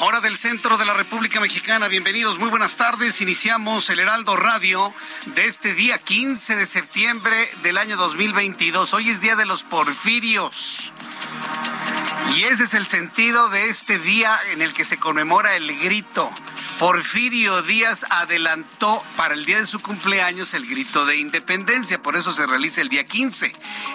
Hora del centro de la República Mexicana. Bienvenidos, muy buenas tardes. Iniciamos el Heraldo Radio de este día 15 de septiembre del año 2022. Hoy es Día de los Porfirios. Y ese es el sentido de este día en el que se conmemora el grito. Porfirio Díaz adelantó para el día de su cumpleaños el grito de independencia, por eso se realiza el día 15.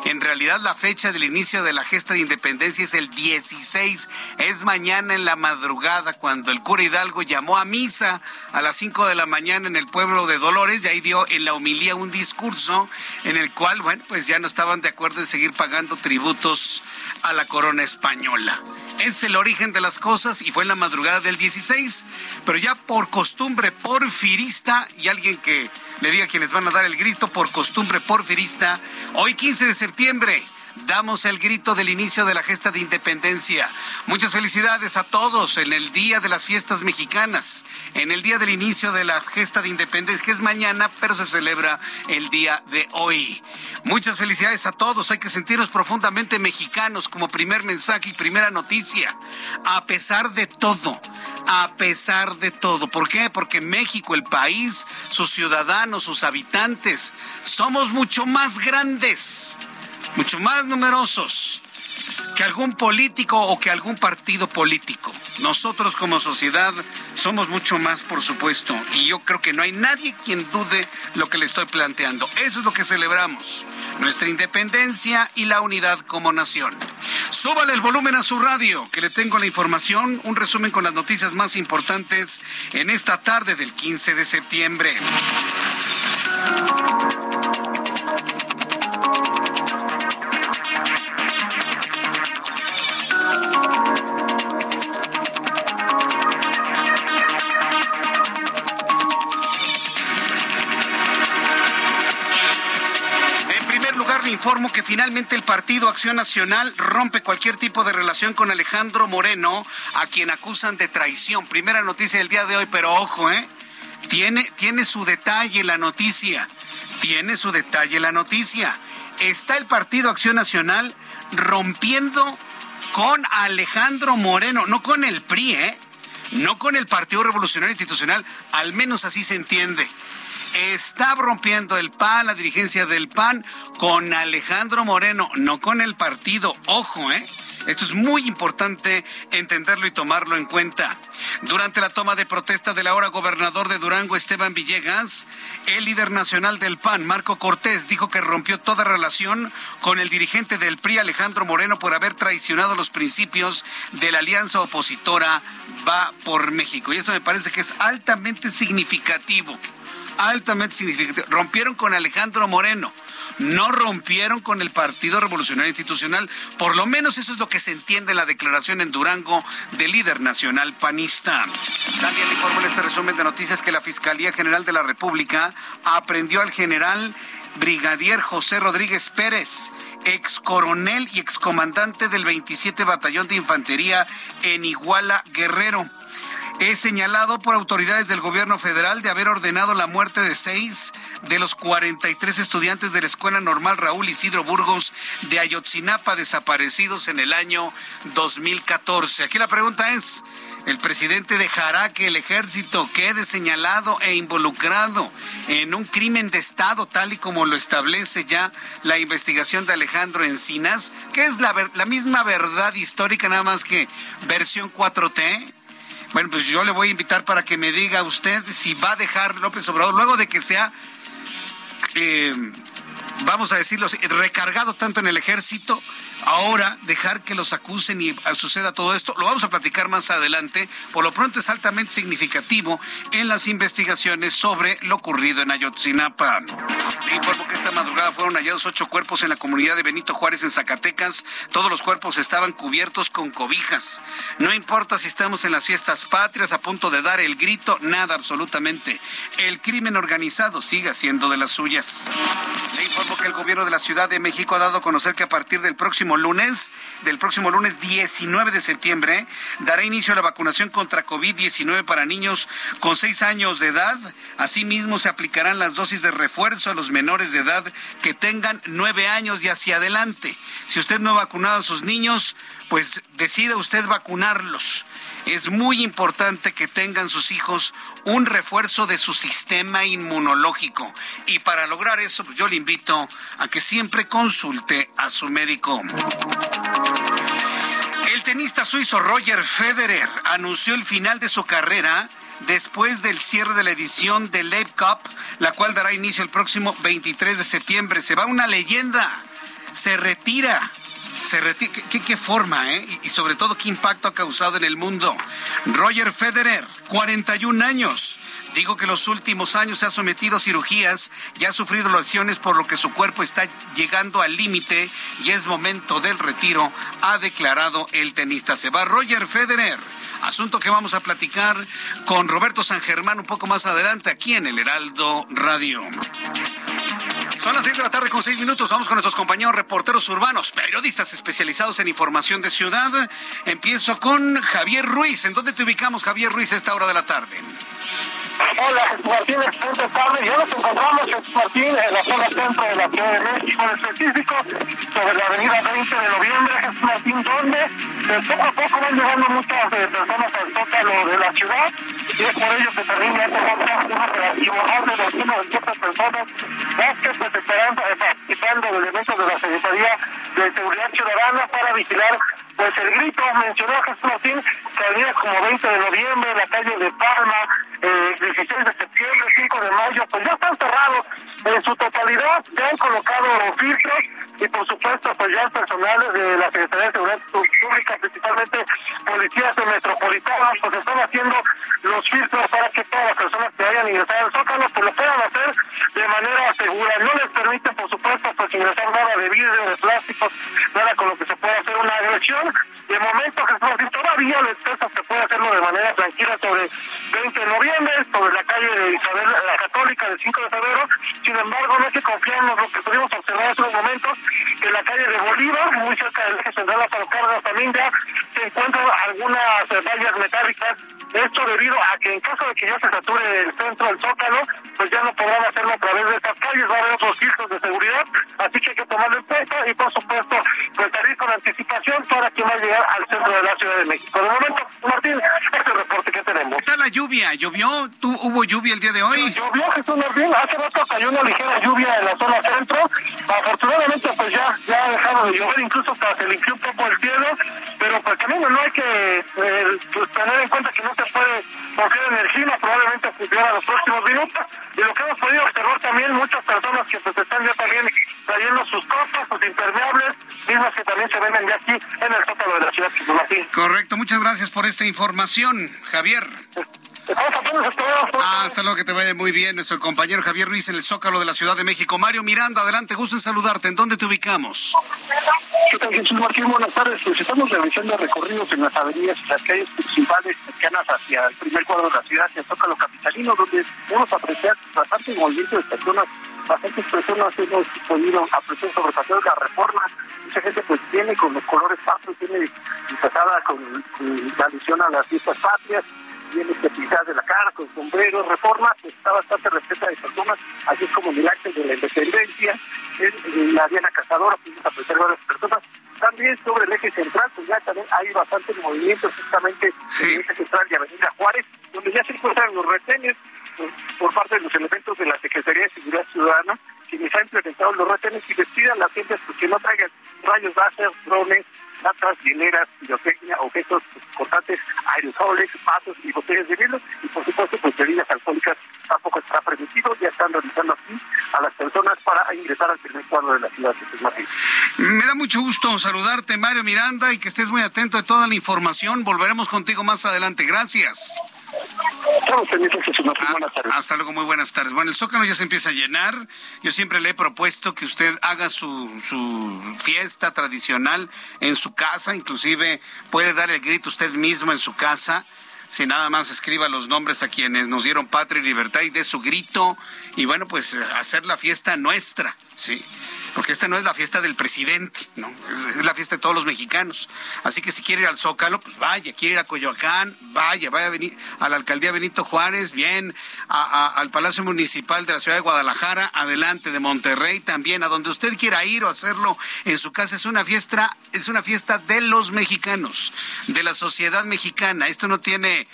En realidad la fecha del inicio de la gesta de independencia es el 16, es mañana en la madrugada cuando el cura Hidalgo llamó a misa a las 5 de la mañana en el pueblo de Dolores y ahí dio en la humilía un discurso en el cual, bueno, pues ya no estaban de acuerdo en seguir pagando tributos a la corona española. Es el origen de las cosas y fue en la madrugada del 16, pero ya por costumbre porfirista y alguien que le diga quienes van a dar el grito por costumbre porfirista, hoy 15 de septiembre damos el grito del inicio de la gesta de independencia. Muchas felicidades a todos en el Día de las Fiestas Mexicanas, en el día del inicio de la gesta de independencia, que es mañana, pero se celebra el día de hoy. Muchas felicidades a todos, hay que sentirnos profundamente mexicanos como primer mensaje y primera noticia, a pesar de todo, a pesar de todo. ¿Por qué? Porque México, el país, sus ciudadanos, sus habitantes, somos mucho más grandes mucho más numerosos que algún político o que algún partido político. Nosotros como sociedad somos mucho más, por supuesto, y yo creo que no hay nadie quien dude lo que le estoy planteando. Eso es lo que celebramos, nuestra independencia y la unidad como nación. Súbale el volumen a su radio, que le tengo la información, un resumen con las noticias más importantes en esta tarde del 15 de septiembre. Informo que finalmente el Partido Acción Nacional rompe cualquier tipo de relación con Alejandro Moreno, a quien acusan de traición. Primera noticia del día de hoy, pero ojo, ¿eh? Tiene, tiene su detalle la noticia. Tiene su detalle la noticia. Está el Partido Acción Nacional rompiendo con Alejandro Moreno, no con el PRI, ¿eh? No con el Partido Revolucionario Institucional, al menos así se entiende está rompiendo el PAN, la dirigencia del PAN, con Alejandro Moreno, no con el partido. Ojo, ¿eh? Esto es muy importante entenderlo y tomarlo en cuenta. Durante la toma de protesta del ahora gobernador de Durango, Esteban Villegas, el líder nacional del PAN, Marco Cortés, dijo que rompió toda relación con el dirigente del PRI, Alejandro Moreno, por haber traicionado los principios de la alianza opositora Va por México. Y esto me parece que es altamente significativo altamente significativo. Rompieron con Alejandro Moreno, no rompieron con el Partido Revolucionario Institucional. Por lo menos eso es lo que se entiende en la declaración en Durango del líder nacional panista. También le informo en este resumen de noticias que la Fiscalía General de la República aprendió al general brigadier José Rodríguez Pérez, ex coronel y ex comandante del 27 Batallón de Infantería en Iguala Guerrero es señalado por autoridades del gobierno federal de haber ordenado la muerte de seis de los 43 estudiantes de la Escuela Normal Raúl Isidro Burgos de Ayotzinapa desaparecidos en el año 2014. Aquí la pregunta es, el presidente dejará que el ejército quede señalado e involucrado en un crimen de Estado, tal y como lo establece ya la investigación de Alejandro Encinas, que es la, la misma verdad histórica, nada más que versión 4T. Bueno, pues yo le voy a invitar para que me diga usted si va a dejar López Obrador, luego de que sea, eh, vamos a decirlo, recargado tanto en el ejército, ahora dejar que los acusen y suceda todo esto. Lo vamos a platicar más adelante. Por lo pronto es altamente significativo en las investigaciones sobre lo ocurrido en Ayotzinapa. Le informo que esta madrugada fueron hallados ocho cuerpos en la comunidad de Benito Juárez en Zacatecas. Todos los cuerpos estaban cubiertos con cobijas. No importa si estamos en las fiestas patrias a punto de dar el grito, nada absolutamente. El crimen organizado sigue siendo de las suyas. Le informo que el gobierno de la Ciudad de México ha dado a conocer que a partir del próximo lunes, del próximo lunes 19 de septiembre, dará inicio a la vacunación contra COVID-19 para niños con 6 años de edad. Asimismo, se aplicarán las dosis de refuerzo a los menores de edad que tengan 9 años y hacia adelante. Si usted no ha vacunado a sus niños, pues decida usted vacunarlos. Es muy importante que tengan sus hijos un refuerzo de su sistema inmunológico. Y para lograr eso, pues yo le invito a que siempre consulte a su médico. El tenista suizo Roger Federer anunció el final de su carrera después del cierre de la edición de Leib Cup, la cual dará inicio el próximo 23 de septiembre. Se va una leyenda, se retira ¿Qué, forma, eh? Y, sobre todo, qué impacto ha causado en el mundo. Roger Federer, 41 años. Digo que los últimos años se ha sometido a cirugías y ha sufrido lesiones por lo que su cuerpo está llegando al límite y es momento del retiro, ha declarado el tenista. Se va Roger Federer. Asunto que vamos a platicar con Roberto San Germán un poco más adelante aquí en el Heraldo Radio. Son las seis de la tarde con seis minutos. Vamos con nuestros compañeros reporteros urbanos, periodistas especializados en información de ciudad. Empiezo con Javier Ruiz. ¿En dónde te ubicamos, Javier Ruiz, a esta hora de la tarde? Hola, Jesús Martín, excelente tarde. Ya nos encontramos, Jesús Martín, en la zona centro de la Ciudad de México, en específico sobre la avenida 20 de noviembre, Jesús Martín, donde de poco a poco van llegando muchas eh, personas al zócalo de la ciudad. Y es por ello que también ya tenemos una relación de 200 personas las que pues estarán eh, participando del evento de la Secretaría de Seguridad Ciudadana para vigilar pues el grito. Mencionó Jesús Martín que día como 20 de noviembre, la calle de Palma, eh, 16 de septiembre, 5 de mayo, pues ya están cerrados en su totalidad, ya han colocado filtros y por supuesto pues ya el personal de la Secretaría de Seguridad Pública, principalmente policías metropolitanos, pues están haciendo los filtros para que todas las personas que vayan a ingresar al Zócalo pues lo puedan hacer de manera segura. No les permiten por supuesto pues ingresar nada de vidrio, de plásticos, nada con lo que se pueda hacer una agresión. De momento que todavía se puede hacerlo de manera tranquila sobre 20 de noviembre, sobre la calle de Isabel la Católica del 5 de febrero. Sin embargo, no que confiar en lo que pudimos observar en estos momentos, en la calle de Bolívar, muy cerca del eje central de Cargas, también ya se encuentran algunas vallas metálicas esto debido a que en caso de que ya se sature el centro del Zócalo, pues ya no podrán hacerlo a través de estas calles, va a haber otros filtros de seguridad, así que hay que tomarlo en cuenta y por supuesto pues salir con anticipación para que va a llegar al centro de la Ciudad de México. De momento, Martín, este es el reporte que tenemos. ¿Qué tal la lluvia? ¿Llovió? ¿Tú, ¿Hubo lluvia el día de hoy? llovió, Jesús Martín, hace rato cayó una ligera lluvia en la zona centro, afortunadamente pues ya, ya ha dejado de llover, incluso hasta se limpió un poco el cielo, pero pues también no hay que eh, pues, tener en cuenta que no puede confiar energía, probablemente funciona los próximos minutos. Y lo que hemos podido observar también, muchas personas que pues están ya también trayendo sus cosas, sus impermeables, mismas que también se venden ya aquí en el sótano de la ciudad de Correcto, muchas gracias por esta información, Javier. Hasta luego, que te vaya muy bien. Nuestro compañero Javier Ruiz en el Zócalo de la Ciudad de México. Mario Miranda, adelante, gusto en saludarte. ¿En dónde te ubicamos? ¿Qué tal, Jesús Martín? Buenas tardes. Pues estamos realizando recorridos en las avenidas y las calles principales cercanas hacia el primer cuadro de la ciudad, hacia el Zócalo Capitalino, donde podemos apreciar bastante movimiento de personas, bastantes personas hemos podido apreciar sobre paseo de la reforma. Mucha gente pues viene con los colores patrios, tiene empezada con, con la alusión a las fiestas patrias viene pisar de la cara con sombrero, reforma, pues está bastante respeta de personas, así como en el acto de la independencia, en la Diana Cazadora, pues a preservar a las personas. También sobre el eje central, pues ya también hay bastante movimiento justamente en el eje central de Avenida Juárez, donde ya se encuentran los retenes pues, por parte de los elementos de la Secretaría de Seguridad Ciudadana, quienes han implementado los retenes y decidan las gentes pues, que no traigan rayos láser, drones, latas, hileras, pirotecnia, objetos cortantes, aerosoles, pasos y botellas de hielo y por supuesto pues bebidas alcohólicas tampoco está permitido, ya están realizando aquí a las personas para ingresar al primer cuadro de la ciudad de Martín. Me da mucho gusto saludarte Mario Miranda y que estés muy atento de toda la información. Volveremos contigo más adelante. Gracias. Ah, hasta luego, muy buenas tardes. Bueno, el Zócalo ya se empieza a llenar. Yo siempre le he propuesto que usted haga su, su fiesta tradicional en su casa, inclusive puede dar el grito usted mismo en su casa si nada más escriba los nombres a quienes nos dieron patria y libertad y dé su grito y bueno, pues hacer la fiesta nuestra, ¿sí? porque esta no es la fiesta del presidente, ¿no? Es, la fiesta de todos los mexicanos. Así que si quiere ir al Zócalo, pues vaya, quiere ir a Coyoacán, vaya, vaya a, venir la alcaldía Benito Juárez, bien, al Palacio Municipal de la Ciudad de Guadalajara, adelante de Monterrey, también, a donde usted quiera ir o hacerlo en su casa. Es una fiesta, es una fiesta de los mexicanos, de la sociedad mexicana. Esto no tiene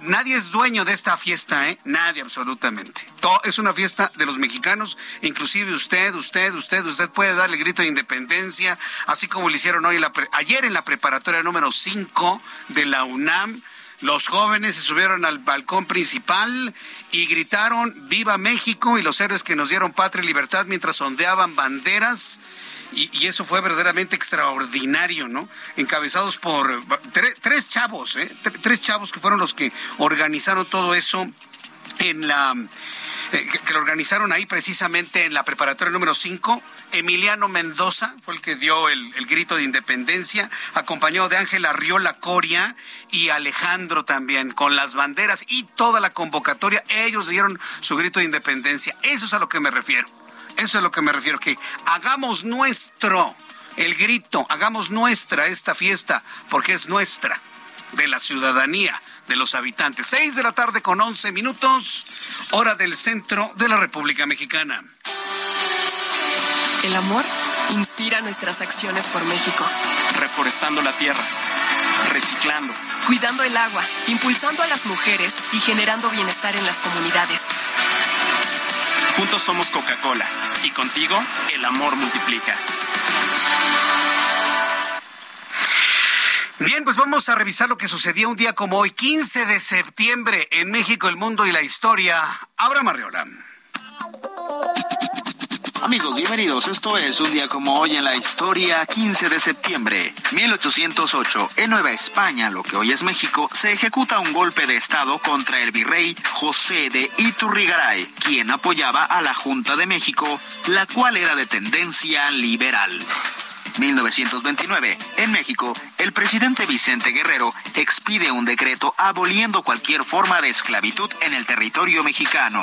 Nadie es dueño de esta fiesta, ¿eh? Nadie, absolutamente. Todo, es una fiesta de los mexicanos, inclusive usted, usted, usted, usted puede darle grito de independencia, así como lo hicieron hoy ayer en la preparatoria número 5 de la UNAM. Los jóvenes se subieron al balcón principal y gritaron Viva México y los héroes que nos dieron patria y libertad mientras ondeaban banderas y, eso fue verdaderamente extraordinario, ¿no? Encabezados por tres chavos, ¿eh? Tres chavos que fueron los que organizaron todo eso en la eh, que, lo organizaron ahí precisamente en la preparatoria número 5. Emiliano Mendoza fue el que dio el, el grito de independencia, acompañado de Ángela Riola Coria y Alejandro también, con las banderas y toda la convocatoria. Ellos dieron su grito de independencia. Eso es a lo que me refiero. Eso es a lo que me refiero, que hagamos nuestro el grito, hagamos nuestra esta fiesta, porque es nuestra, de la ciudadanía, de los habitantes. Seis de la tarde con once minutos, hora del centro de la República Mexicana. El amor inspira nuestras acciones por México. Reforestando la tierra, reciclando, cuidando el agua, impulsando a las mujeres y generando bienestar en las comunidades. Juntos somos Coca-Cola y contigo el amor multiplica. Bien, pues vamos a revisar lo que sucedió un día como hoy, 15 de septiembre, en México, el mundo y la historia. Abra Marriola. Amigos, bienvenidos. Esto es un día como hoy en la historia, 15 de septiembre, 1808. En Nueva España, lo que hoy es México, se ejecuta un golpe de Estado contra el virrey José de Iturrigaray, quien apoyaba a la Junta de México, la cual era de tendencia liberal. 1929. En México, el presidente Vicente Guerrero expide un decreto aboliendo cualquier forma de esclavitud en el territorio mexicano.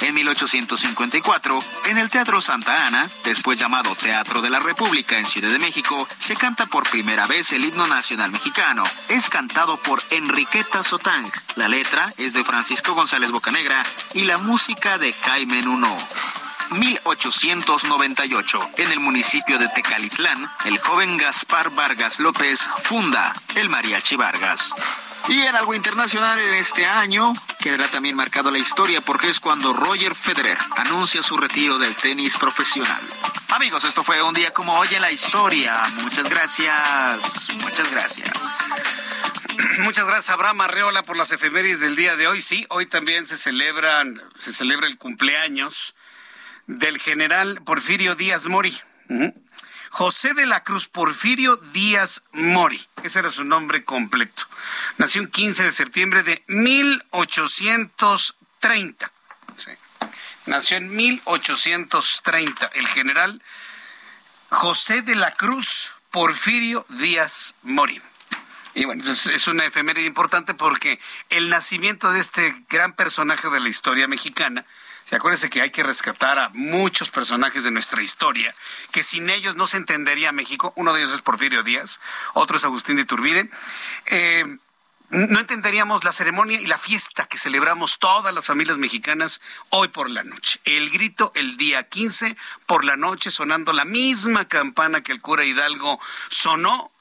En 1854, en el Teatro Santa Ana, después llamado Teatro de la República en Ciudad de México, se canta por primera vez el himno nacional mexicano. Es cantado por Enriqueta Sotang. La letra es de Francisco González Bocanegra y la música de Jaime Nuno. 1898. En el municipio de Tecalitlán, el joven Gaspar Vargas López funda el Mariachi Vargas. Y en algo internacional en este año quedará también marcado la historia porque es cuando Roger Federer anuncia su retiro del tenis profesional. Amigos, esto fue un día como hoy en la historia. Muchas gracias. Muchas gracias. Muchas gracias, Abraham Arreola, por las efemérides del día de hoy. Sí, hoy también se celebran, se celebra el cumpleaños del general Porfirio Díaz Mori. José de la Cruz Porfirio Díaz Mori. Ese era su nombre completo. Nació el 15 de septiembre de 1830. Nació en 1830 el general José de la Cruz Porfirio Díaz Mori. Y bueno, es una efeméride importante porque el nacimiento de este gran personaje de la historia mexicana se acuérdese que hay que rescatar a muchos personajes de nuestra historia, que sin ellos no se entendería México. Uno de ellos es Porfirio Díaz, otro es Agustín de Iturbide. Eh, no entenderíamos la ceremonia y la fiesta que celebramos todas las familias mexicanas hoy por la noche. El grito el día 15 por la noche sonando la misma campana que el cura Hidalgo sonó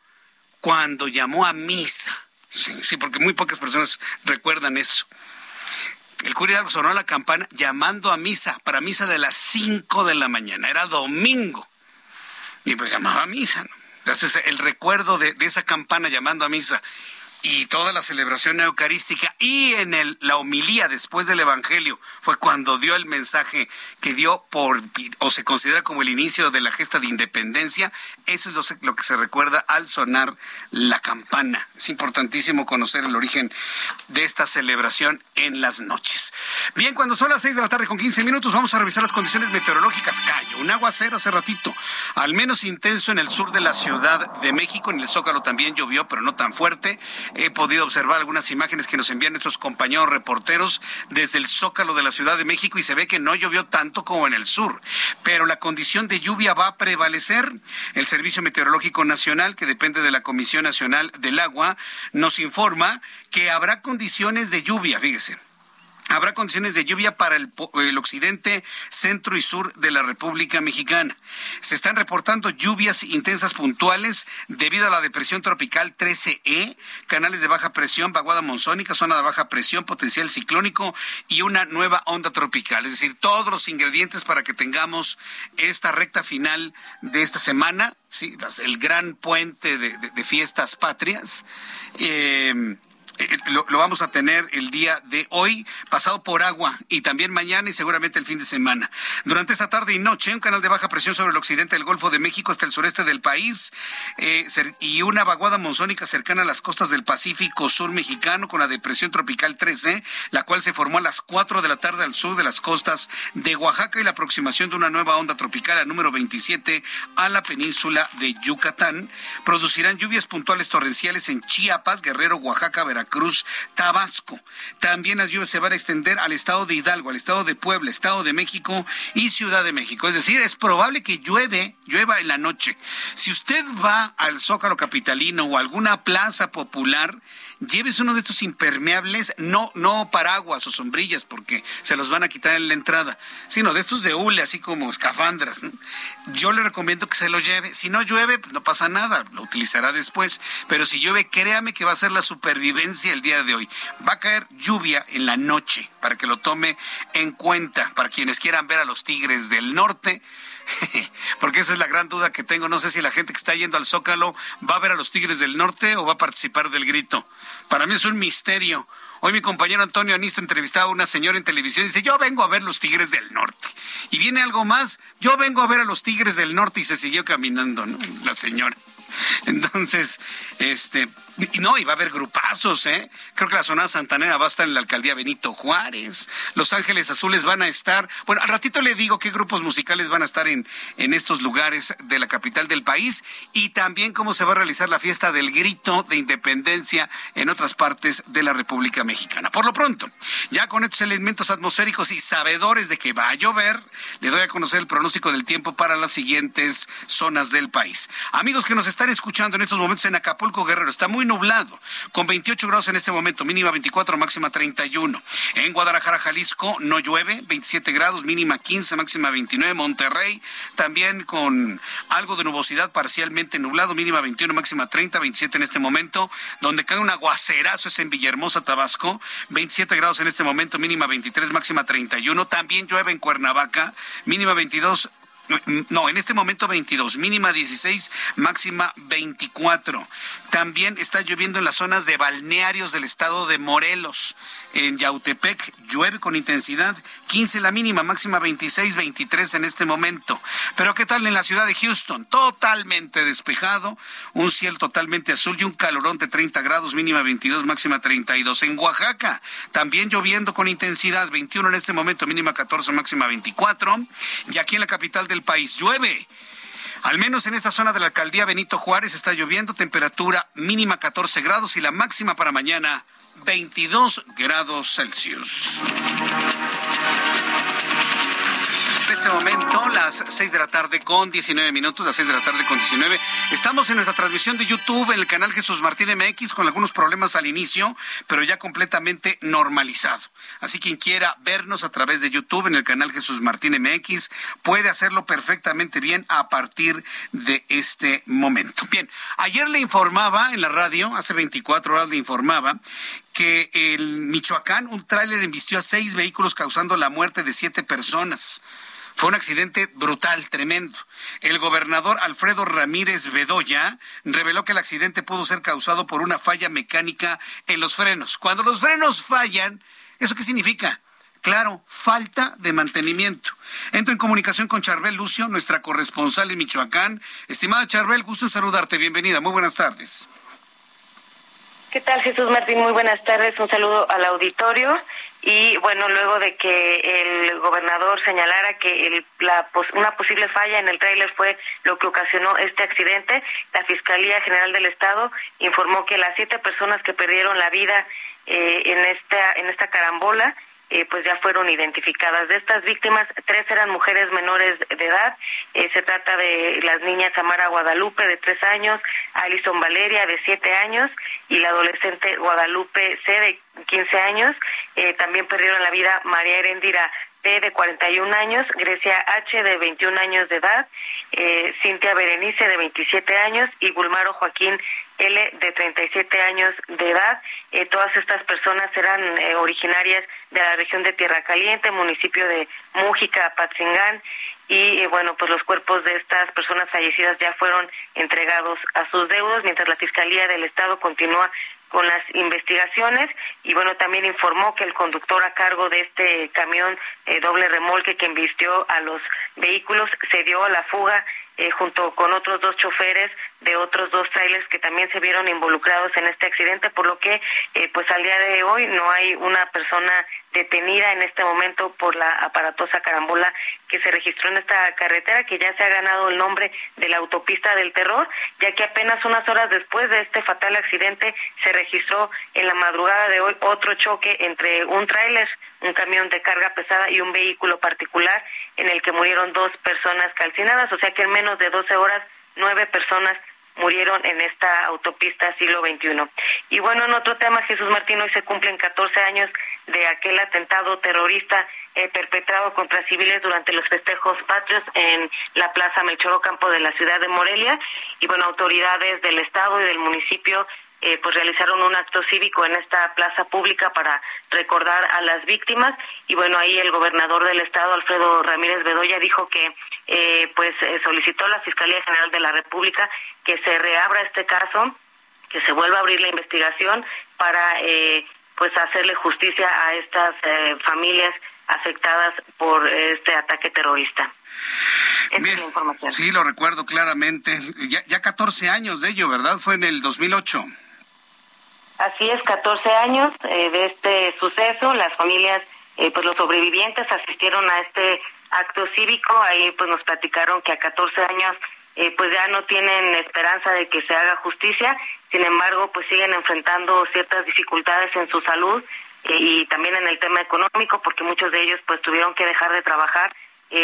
cuando llamó a misa. Sí, sí, porque muy pocas personas recuerdan eso. El cura sonó la campana llamando a misa, para misa de las 5 de la mañana. Era domingo. Y pues llamaba a misa, ¿no? Entonces, el recuerdo de esa campana llamando a misa y toda la celebración eucarística y en el, la homilía después del Evangelio fue cuando dio el mensaje que dio por, o se considera como el inicio de la gesta de independencia. Eso es lo, que se recuerda al sonar la campana. Es importantísimo conocer el origen de esta celebración en las noches. Bien, cuando son las 6 de la tarde con 15 minutos vamos a revisar las condiciones meteorológicas. Cayo, un aguacero hace ratito, al menos intenso en el sur de la Ciudad de México, en el Zócalo también llovió, pero no tan fuerte he podido observar algunas imágenes que nos envían nuestros compañeros reporteros desde el Zócalo de la Ciudad de México y se ve que no llovió tanto como en el sur, pero la condición de lluvia va a prevalecer. El Servicio Meteorológico Nacional, que depende de la Comisión Nacional del Agua, nos informa que habrá condiciones de lluvia, fíjese Habrá condiciones de lluvia para el, occidente, centro y sur de la República Mexicana. Se están reportando lluvias intensas puntuales debido a la depresión tropical 13E, canales de baja presión, vaguada monzónica, zona de baja presión, potencial ciclónico y una nueva onda tropical. Es decir, todos los ingredientes para que tengamos esta recta final de esta semana, ¿sí? el gran puente de, fiestas patrias. Eh, eh, lo, vamos a tener el día de hoy, pasado por agua, y también mañana y seguramente el fin de semana. Durante esta tarde y noche, un canal de baja presión sobre el occidente del Golfo de México hasta el sureste del país eh, y una vaguada monzónica cercana a las costas del Pacífico Sur mexicano con la depresión tropical 13, la cual se formó a las 4 de la tarde al sur de las costas de Oaxaca y la aproximación de una nueva onda tropical, a número 27, a la península de Yucatán, producirán lluvias puntuales torrenciales en Chiapas, Guerrero, Oaxaca, Veracruz, Cruz, Tabasco. También las lluvias se van a extender al estado de Hidalgo, al estado de Puebla, estado de México y Ciudad de México. Es decir, es probable que llueve, llueva en la noche. Si usted va al Zócalo Capitalino o alguna plaza popular, llévese uno de estos impermeables, no, no paraguas o sombrillas, porque se los van a quitar en la entrada, sino de estos de hule, así como escafandras. Yo le recomiendo que se lo lleve. Si no llueve, pues no pasa nada, lo utilizará después. Pero si llueve, créame que va a ser la supervivencia el día de hoy. Va a caer lluvia en la noche, para que lo tome en cuenta, para quienes quieran ver a los Tigres del Norte. porque esa es la gran duda que tengo. No sé si la gente que está yendo al Zócalo va a ver a los Tigres del Norte o va a participar del grito. Para mí es un misterio. Hoy mi compañero Antonio Anisto entrevistaba a una señora en televisión y dice, yo vengo a ver los Tigres del Norte. Y viene algo más, yo vengo a ver a los Tigres del Norte y se siguió caminando. La señora. Entonces, este, y no, y va a haber grupazos, ¿eh? Creo que la zona santanera va a estar en la alcaldía Benito Juárez. Los Ángeles Azules van a estar. Bueno, al ratito le digo qué grupos musicales van a estar en, en estos lugares de la capital del país y también cómo se va a realizar la fiesta del grito de independencia en otras partes de la República Mexicana. Por lo pronto, ya con estos elementos atmosféricos y sabedores de que va a llover, le doy a conocer el pronóstico del tiempo para las siguientes zonas del país. Amigos que nos están escuchando en estos momentos en Acapulco, Guerrero, está muy nublado, con 28 grados en este momento, mínima 24, máxima 31. En Guadalajara, Jalisco, no llueve, 27 grados, mínima 15, máxima 29. Monterrey, también con algo de nubosidad, parcialmente nublado, mínima 21, máxima 30, 27 en este momento. Donde cae un aguacerazo es en Villahermosa, Tabasco, 27 grados en este momento, mínima 23, máxima 31. También llueve en Cuernavaca, mínima 22, no, en este momento 22, mínima 16, máxima 24. También está lloviendo en las zonas de balnearios del estado de Morelos. En Yautepec llueve con intensidad, 15 la mínima, máxima 26, 23 en este momento. Pero ¿qué tal en la ciudad de Houston? Totalmente despejado, un cielo totalmente azul y un calorón de 30 grados, mínima 22, máxima 32. En Oaxaca, también lloviendo con intensidad, 21 en este momento, mínima 14, máxima 24. Y aquí en la capital del país llueve. Al menos en esta zona de la alcaldía Benito Juárez está lloviendo, temperatura mínima 14 grados y la máxima para mañana 22 grados Celsius. En este momento, las 6 de la tarde con 19 minutos, las 6 de la tarde con 19. Estamos en nuestra transmisión de YouTube en el canal Jesús Martín MX con algunos problemas al inicio, pero ya completamente normalizado. Así quien quiera vernos a través de YouTube en el canal Jesús Martín MX puede hacerlo perfectamente bien a partir de este momento. Bien, ayer le informaba en la radio, hace 24 horas le informaba que en Michoacán un tráiler embistió a seis vehículos causando la muerte de siete personas. Fue un accidente brutal, tremendo. El gobernador Alfredo Ramírez Bedoya reveló que el accidente pudo ser causado por una falla mecánica en los frenos. Cuando los frenos fallan, ¿eso qué significa? Claro, falta de mantenimiento. Entro en comunicación con Charbel Lucio, nuestra corresponsal en Michoacán. Estimada Charbel, gusto en saludarte. Bienvenida. Muy buenas tardes. ¿Qué tal, Jesús Martín? Muy buenas tardes. Un saludo al auditorio. Y bueno, luego de que el gobernador señalara que el, la, una posible falla en el tráiler fue lo que ocasionó este accidente, la Fiscalía General del Estado informó que las siete personas que perdieron la vida eh, en esta en esta carambola eh, pues ya fueron identificadas. De estas víctimas, tres eran mujeres menores de edad. Eh, se trata de las niñas Amara Guadalupe, de tres años, Alison Valeria, de siete años, y la adolescente Guadalupe C, de quince años. Eh, también perdieron la vida María Herendira P, de 41 años, Grecia H, de 21 años de edad, Cintia Berenice, de 27 años, y Bulmaro Joaquín L, de 37 años de edad. Eh, todas estas personas eran eh, originarias de la región de Tierra Caliente, municipio de Mújica, Patzingán, y eh, bueno, pues los cuerpos de estas personas fallecidas ya fueron entregados a sus deudos, mientras la Fiscalía del Estado continúa con las investigaciones y bueno, también informó que el conductor a cargo de este camión doble remolque que embistió a los vehículos se dio a la fuga junto con otros dos choferes de otros dos trailers que también se vieron involucrados en este accidente, por lo que eh, pues al día de hoy no hay una persona detenida en este momento por la aparatosa carambola que se registró en esta carretera, que ya se ha ganado el nombre de la autopista del terror, ya que apenas unas horas después de este fatal accidente se registró en la madrugada de hoy otro choque entre un tráiler, un camión de carga pesada y un vehículo particular en el que murieron dos personas calcinadas, o sea que en menos de 12 horas nueve personas murieron en esta autopista siglo XXI. Y bueno, en otro tema, Jesús Martín, hoy se cumplen 14 años de aquel atentado terrorista eh, perpetrado contra civiles durante los festejos patrios en la Plaza Melchor Ocampo de la ciudad de Morelia. Y bueno, autoridades del Estado y del municipio eh, pues realizaron un acto cívico en esta plaza pública para recordar a las víctimas y bueno ahí el gobernador del estado Alfredo Ramírez Bedoya dijo que eh, pues eh, solicitó a la fiscalía general de la República que se reabra este caso que se vuelva a abrir la investigación para pues hacerle justicia a estas familias afectadas por este ataque terrorista. Sí, lo recuerdo claramente. Ya, ya 14 años de ello, ¿verdad? Fue en el 2008. Así es, 14 años eh, de este suceso. Las familias, eh, pues los sobrevivientes asistieron a este acto cívico. Ahí pues nos platicaron que a 14 años eh, pues ya no tienen esperanza de que se haga justicia. Sin embargo, pues siguen enfrentando ciertas dificultades en su salud y también en el tema económico, porque muchos de ellos pues tuvieron que dejar de trabajar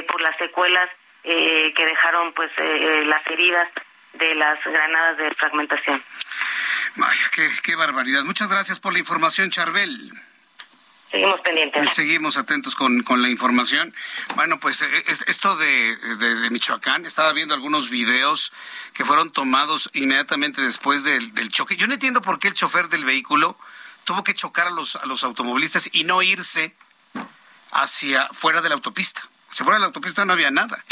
por las secuelas que dejaron pues las heridas de las granadas de fragmentación. Vaya, qué, barbaridad. Muchas gracias por la información, Charbel. Seguimos pendientes. Seguimos atentos con, la información. Bueno, pues eh, esto de, de, Michoacán, estaba viendo algunos videos que fueron tomados inmediatamente después del, del, choque. Yo no entiendo por qué el chofer del vehículo tuvo que chocar a los, a los automovilistas y no irse hacia fuera de la autopista. Si fuera de la autopista no había nada.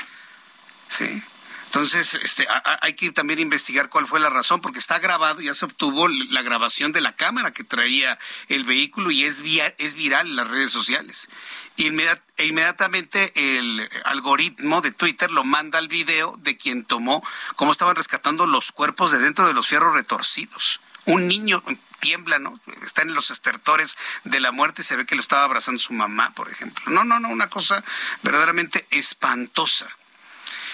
Sí. Entonces, este, hay que también investigar cuál fue la razón, porque está grabado, ya se obtuvo la grabación de la cámara que traía el vehículo y es, es viral en las redes sociales. e inmediatamente el algoritmo de Twitter lo manda al video de quien tomó cómo estaban rescatando los cuerpos de dentro de los fierros retorcidos. Un niño tiembla, ¿no? Está en los estertores de la muerte y se ve que lo estaba abrazando su mamá, por ejemplo. No, no, no, una cosa verdaderamente espantosa.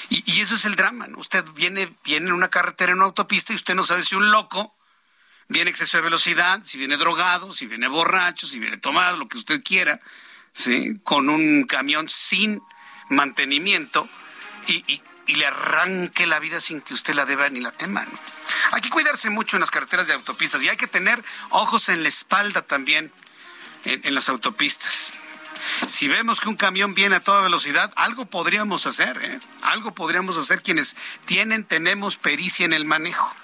Y, eso es el drama, ¿no? Usted viene, viene en una carretera, en una autopista, y usted no sabe si un loco viene exceso de velocidad, si viene drogado, si viene borracho, si viene tomado, lo que usted quiera, ¿sí? Con un camión sin mantenimiento y, le arranque la vida sin que usted la deba ni la tema. Hay que cuidarse mucho en las carreteras de autopistas y hay que tener ojos en la espalda también en las autopistas si vemos que un camión viene a toda velocidad, algo podríamos hacer, ¿eh? Algo podríamos hacer quienes tienen, tenemos pericia en el manejo.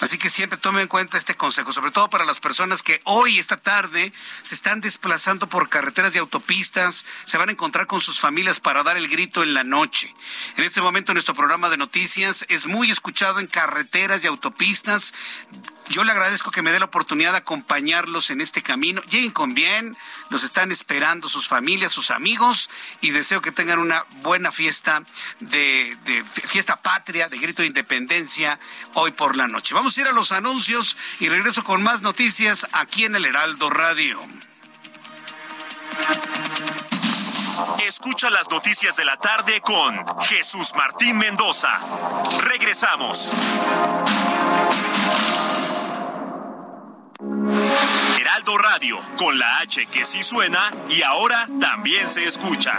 Así que siempre tomen en cuenta este consejo, sobre todo para las personas que hoy, esta tarde, se están desplazando por carreteras y autopistas, se van a encontrar con sus familias para dar el grito en la noche. En este momento nuestro programa de noticias es muy escuchado en carreteras y autopistas. Yo le agradezco que me dé la oportunidad de acompañarlos en este camino. Lleguen con bien, los están esperando sus familias, sus amigos y deseo que tengan una buena fiesta de fiesta patria, de grito de independencia hoy por la noche. Vamos a ir a los anuncios y regreso con más noticias aquí en el Heraldo Radio. Escucha las noticias de la tarde con Jesús Martín Mendoza. Regresamos. Heraldo Radio, con la H que sí suena y ahora también se escucha.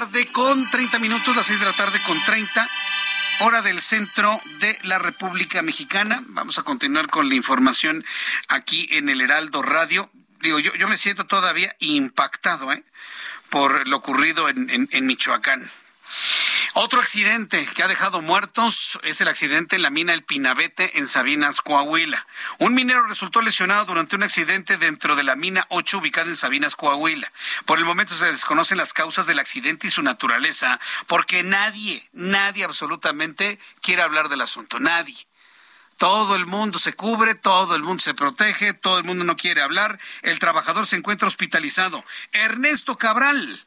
Tarde con 30 minutos, las 6 de la tarde con 30, hora del centro de la República Mexicana. Vamos a continuar con la información aquí en el Heraldo Radio. Digo, yo, yo me siento todavía impactado ¿eh? por lo ocurrido en, en Michoacán. Otro accidente que ha dejado muertos es el accidente en la mina El Pinabete en Sabinas, Coahuila. Un minero resultó lesionado durante un accidente dentro de la mina 8 ubicada en Sabinas, Coahuila. Por el momento se desconocen las causas del accidente y su naturaleza, porque nadie, nadie absolutamente quiere hablar del asunto, nadie. Todo el mundo se cubre, todo el mundo se protege, todo el mundo no quiere hablar. El trabajador se encuentra hospitalizado. Ernesto Cabral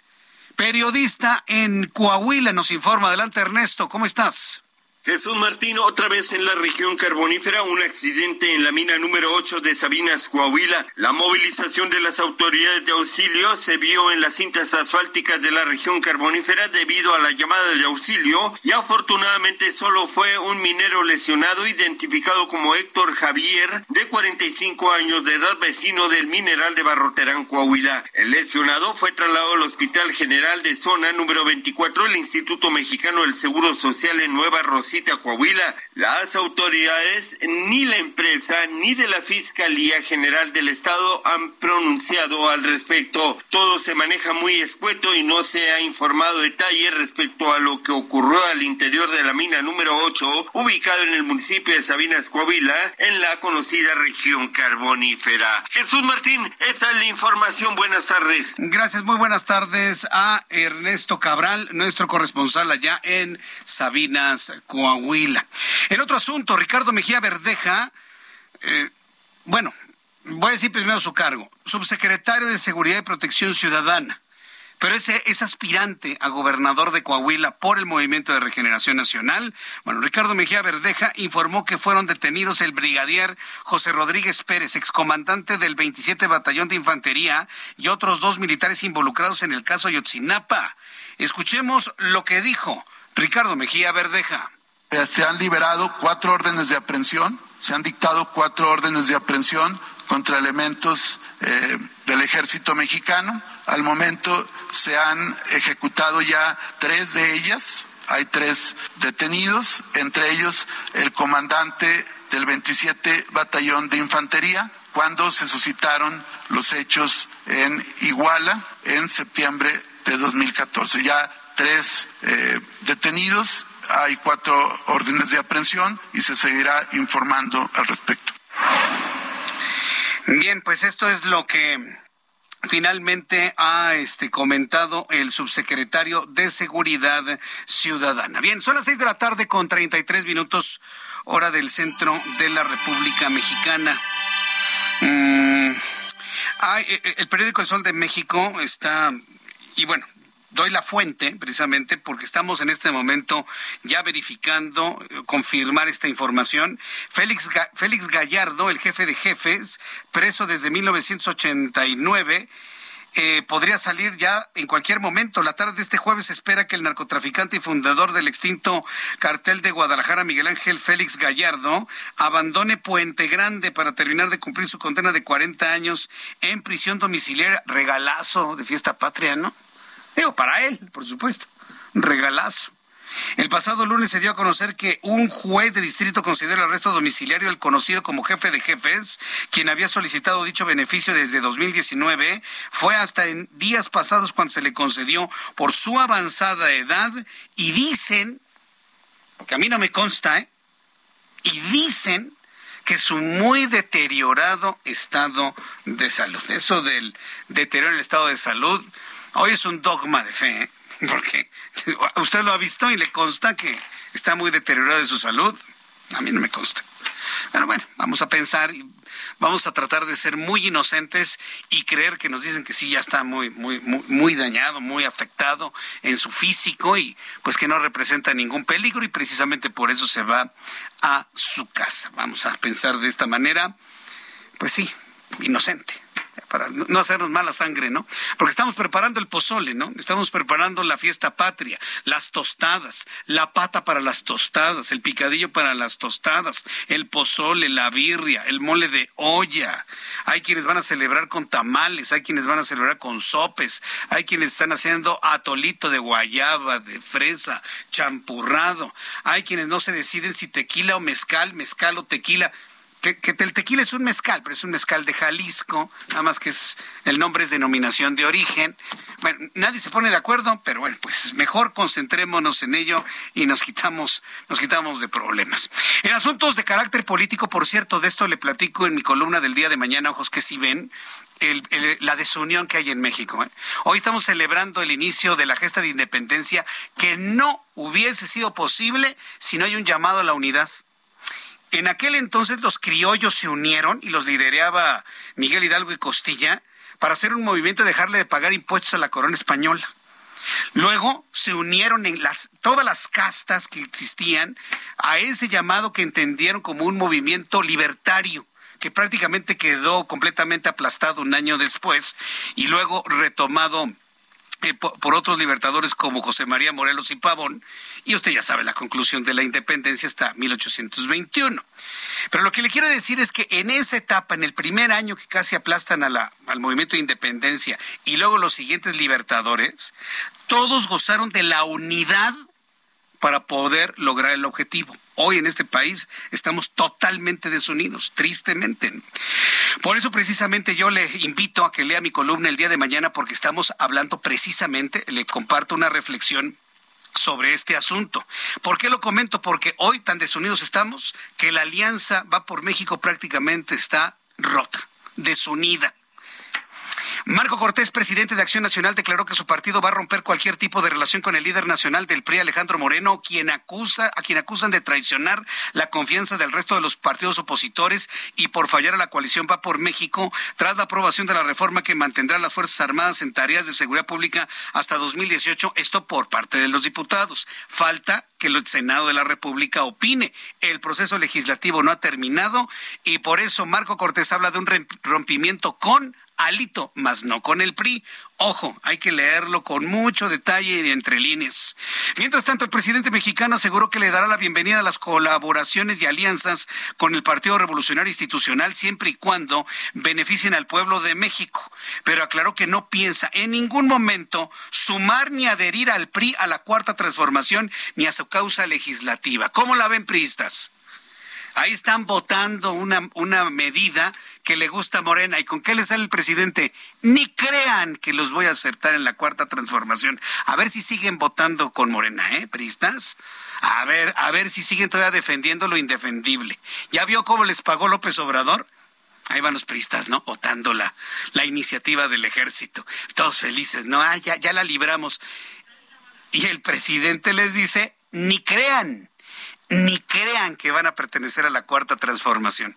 periodista en Coahuila, nos informa. Adelante, Ernesto, ¿cómo estás? Jesús Martín, otra vez en la región carbonífera, un accidente en la mina número 8 de Sabinas, Coahuila. La movilización de las autoridades de auxilio se vio en las cintas asfálticas de la región carbonífera debido a la llamada de auxilio y afortunadamente solo fue un minero lesionado identificado como Héctor Javier, de 45 años de edad, vecino del mineral de Barroterán, Coahuila. El lesionado fue trasladado al Hospital General de Zona número 24 del Instituto Mexicano del Seguro Social en Nueva Rosa cita Coahuila, las autoridades ni la empresa ni de la Fiscalía General del Estado han pronunciado al respecto. Todo se maneja muy escueto y no se ha informado detalle respecto a lo que ocurrió al interior de la mina número 8, ubicado en el municipio de Sabinas, Coahuila, en la conocida región carbonífera. Jesús Martín, esa es la información. Buenas tardes. Gracias, muy buenas tardes a Ernesto Cabral, nuestro corresponsal allá en Sabinas, Coahuila. Coahuila. En otro asunto, Ricardo Mejía Verdeja, eh, bueno, voy a decir primero su cargo, subsecretario de Seguridad y Protección Ciudadana, pero ese es aspirante a gobernador de Coahuila por el Movimiento de Regeneración Nacional. Bueno, Ricardo Mejía Verdeja informó que fueron detenidos el brigadier José Rodríguez Pérez, excomandante del 27 Batallón de Infantería, y otros dos militares involucrados en el caso Yotzinapa. Escuchemos lo que dijo Ricardo Mejía Verdeja. Eh, se han liberado cuatro órdenes de aprehensión, se han dictado cuatro órdenes de aprehensión contra elementos eh, del ejército mexicano. Al momento se han ejecutado ya tres de ellas. Hay tres detenidos, entre ellos el comandante del 27 Batallón de Infantería, cuando se suscitaron los hechos en Iguala en septiembre de 2014. Ya tres eh, detenidos hay cuatro órdenes de aprehensión y se seguirá informando al respecto. Bien, pues esto es lo que finalmente ha este, comentado el subsecretario de Seguridad Ciudadana. Bien, son las seis de la tarde con 33 minutos, hora del centro de la República Mexicana. Mm, eh, eh, el periódico El Sol de México está, y bueno, doy la fuente precisamente porque estamos en este momento ya verificando, eh, confirmar esta información. Félix, Félix Gallardo, el jefe de jefes, preso desde 1989, eh, podría salir ya en cualquier momento. La tarde de este jueves espera que el narcotraficante y fundador del extinto cartel de Guadalajara, Miguel Ángel Félix Gallardo, abandone Puente Grande para terminar de cumplir su condena de 40 años en prisión domiciliaria. Regalazo de fiesta patria, ¿no? Para él, por supuesto. Regalazo. El pasado lunes se dio a conocer que un juez de distrito concedió el arresto domiciliario al conocido como jefe de jefes, quien había solicitado dicho beneficio desde 2019. Fue hasta en días pasados cuando se le concedió por su avanzada edad y dicen, porque a mí no me consta, ¿eh? y dicen que su muy deteriorado estado de salud. Eso del deterioro del estado de salud, hoy es un dogma de fe, ¿eh? Porque usted lo ha visto y le consta que está muy deteriorado de su salud. A mí no me consta. Pero bueno, vamos a pensar y vamos a tratar de ser muy inocentes y creer que nos dicen que sí ya está muy muy muy, muy dañado, muy afectado en su físico y pues que no representa ningún peligro y precisamente por eso se va a su casa. Vamos a pensar de esta manera. Pues sí, inocente para no hacernos mala sangre, ¿no? Porque estamos preparando el pozole, ¿no? Estamos preparando la fiesta patria, las tostadas, la pata para las tostadas, el picadillo para las tostadas, el pozole, la birria, el mole de olla. Hay quienes van a celebrar con tamales, hay quienes van a celebrar con sopes, hay quienes están haciendo atolito de guayaba, de fresa, champurrado. Hay quienes no se deciden si tequila o mezcal, mezcal o tequila que, el tequila es un mezcal, pero es un mezcal de Jalisco, nada más que es el nombre es denominación de origen. Bueno, nadie se pone de acuerdo, pero bueno, pues mejor concentrémonos en ello y nos quitamos, nos quitamos de problemas. En asuntos de carácter político, por cierto, de esto le platico en mi columna del día de mañana, ojos que si ven. la desunión que hay en México. ¿eh? Hoy estamos celebrando el inicio de la gesta de independencia que no hubiese sido posible si no hay un llamado a la unidad. En aquel entonces los criollos se unieron y los lideraba Miguel Hidalgo y Costilla para hacer un movimiento de dejarle de pagar impuestos a la corona española. Luego se unieron en las, todas las castas que existían a ese llamado que entendieron como un movimiento libertario que prácticamente quedó completamente aplastado un año después y luego retomado eh, por, otros libertadores como José María Morelos y Pavón, y usted ya sabe la conclusión de la independencia hasta 1821. Pero lo que le quiero decir es que en esa etapa, en el primer año que casi aplastan a la, al movimiento de independencia y luego los siguientes libertadores, todos gozaron de la unidad para poder lograr el objetivo. Hoy en este país estamos totalmente desunidos, tristemente. Por eso precisamente yo le invito a que lea mi columna el día de mañana porque estamos hablando precisamente, le comparto una reflexión sobre este asunto. ¿Por qué lo comento? Porque hoy tan desunidos estamos que la alianza va por México prácticamente está rota, desunida. Marco Cortés, presidente de Acción Nacional, declaró que su partido va a romper cualquier tipo de relación con el líder nacional del PRI, Alejandro Moreno, quien acusa, a quien acusan de traicionar la confianza del resto de los partidos opositores y por fallar a la coalición Va por México, tras la aprobación de la reforma que mantendrá las Fuerzas Armadas en tareas de seguridad pública hasta 2018, esto por parte de los diputados. Falta que el Senado de la República opine. El proceso legislativo no ha terminado y por eso Marco Cortés habla de un rompimiento con Alito, más no con el PRI. Ojo, hay que leerlo con mucho detalle y entre líneas. Mientras tanto, el presidente mexicano aseguró que le dará la bienvenida a las colaboraciones y alianzas con el Partido Revolucionario Institucional siempre y cuando beneficien al pueblo de México. Pero aclaró que no piensa en ningún momento sumar ni adherir al PRI a la cuarta transformación ni a su causa legislativa. ¿Cómo la ven priistas? Ahí están votando una, una medida que le gusta a Morena. ¿Y con qué le sale el presidente? Ni crean que los voy a aceptar en la cuarta transformación. A ver si siguen votando con Morena, ¿eh, Pristas? A ver, a ver si siguen todavía defendiendo lo indefendible. ¿Ya vio cómo les pagó López Obrador? Ahí van los pristas, ¿no? Votando la, la iniciativa del ejército. Todos felices, ¿no? Ah, ya, ya la libramos. Y el presidente les dice, ni crean, ni crean que van a pertenecer a la cuarta transformación.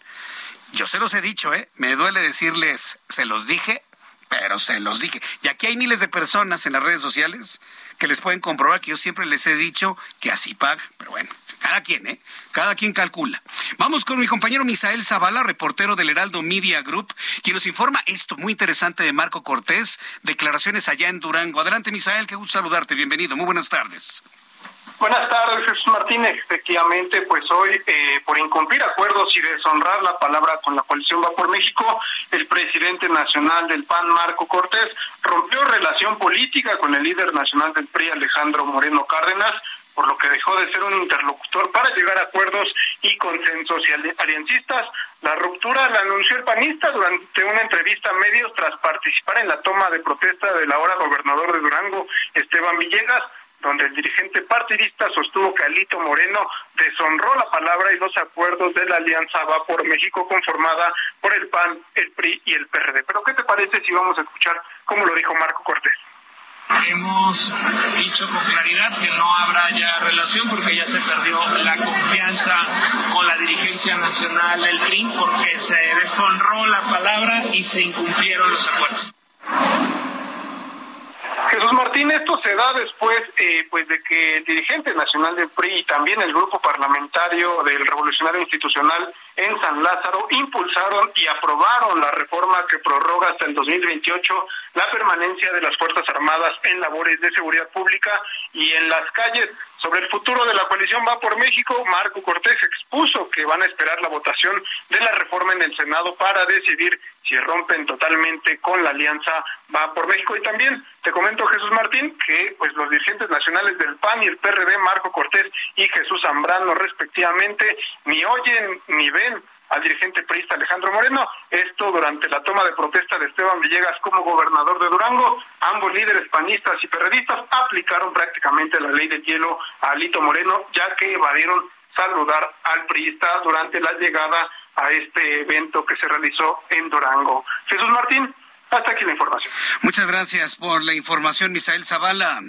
Yo se los he dicho, ¿eh? Me duele decirles, se los dije, pero se los dije. Y aquí hay miles de personas en las redes sociales que les pueden comprobar que yo siempre les he dicho que así paga. Pero bueno, cada quien, ¿eh? Cada quien calcula. Vamos con mi compañero Misael Zavala, reportero del Heraldo Media Group, quien nos informa esto muy interesante de Marco Cortés, declaraciones allá en Durango. Adelante, Misael, qué gusto saludarte. Bienvenido. Muy buenas tardes. Buenas tardes, Jesús Martínez. Efectivamente, pues hoy, eh, por incumplir acuerdos y deshonrar la palabra con la coalición Va por México, el presidente nacional del PAN, Marco Cortés, rompió relación política con el líder nacional del PRI, Alejandro Moreno Cárdenas, por lo que dejó de ser un interlocutor para llegar a acuerdos y consensos y aliancistas. La ruptura la anunció el panista durante una entrevista a medios tras participar en la toma de protesta del ahora gobernador de Durango, Esteban Villegas, donde el dirigente partidista sostuvo que Alito Moreno deshonró la palabra y los acuerdos de la Alianza Va por México conformada por el PAN, el PRI y el PRD. Pero ¿qué te parece si vamos a escuchar cómo lo dijo Marco Cortés? Hemos dicho con claridad que no habrá ya relación porque ya se perdió la confianza con la dirigencia nacional del PRI porque se deshonró la palabra y se incumplieron los acuerdos. Jesús Martín, esto se da después eh, pues de que el dirigente nacional del PRI y también el grupo parlamentario del Revolucionario Institucional en San Lázaro impulsaron y aprobaron la reforma que prorroga hasta el 2028 la permanencia de las Fuerzas Armadas en labores de seguridad pública y en las calles. Sobre el futuro de la coalición Va por México, Marco Cortés expuso que van a esperar la votación de la reforma en el Senado para decidir si rompen totalmente con la alianza Va por México. Y también te comento, Jesús Martín, que pues los dirigentes nacionales del PAN y el PRD, Marco Cortés y Jesús Zambrano, respectivamente, ni oyen ni ven al dirigente priista Alejandro Moreno. Esto durante la toma de protesta de Esteban Villegas como gobernador de Durango. Ambos líderes panistas y perredistas aplicaron prácticamente la ley de hielo a Alito Moreno, ya que evadieron saludar al priista durante la llegada a este evento que se realizó en Durango. Jesús Martín, hasta aquí la información. Muchas gracias por la información, Misael Zavala.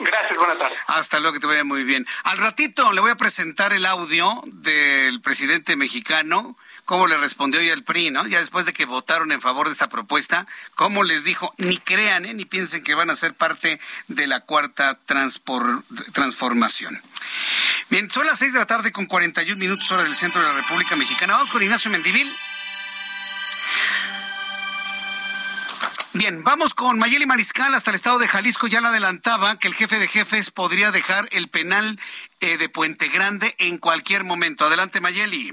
Gracias, buenas tardes. Hasta luego, que te vaya muy bien. Al ratito le voy a presentar el audio del presidente mexicano, cómo le respondió hoy al PRI, ¿no? Ya después de que votaron en favor de esta propuesta, cómo les dijo, ni crean, ¿eh? ni piensen que van a ser parte de la cuarta transformación. Bien, son las seis de la tarde con 41 minutos hora del centro de la República Mexicana. Vamos con Ignacio Mendivil. Bien, vamos con Mayeli Mariscal hasta el estado de Jalisco. Ya la adelantaba que el jefe de jefes podría dejar el penal eh, de Puente Grande en cualquier momento. Adelante, Mayeli.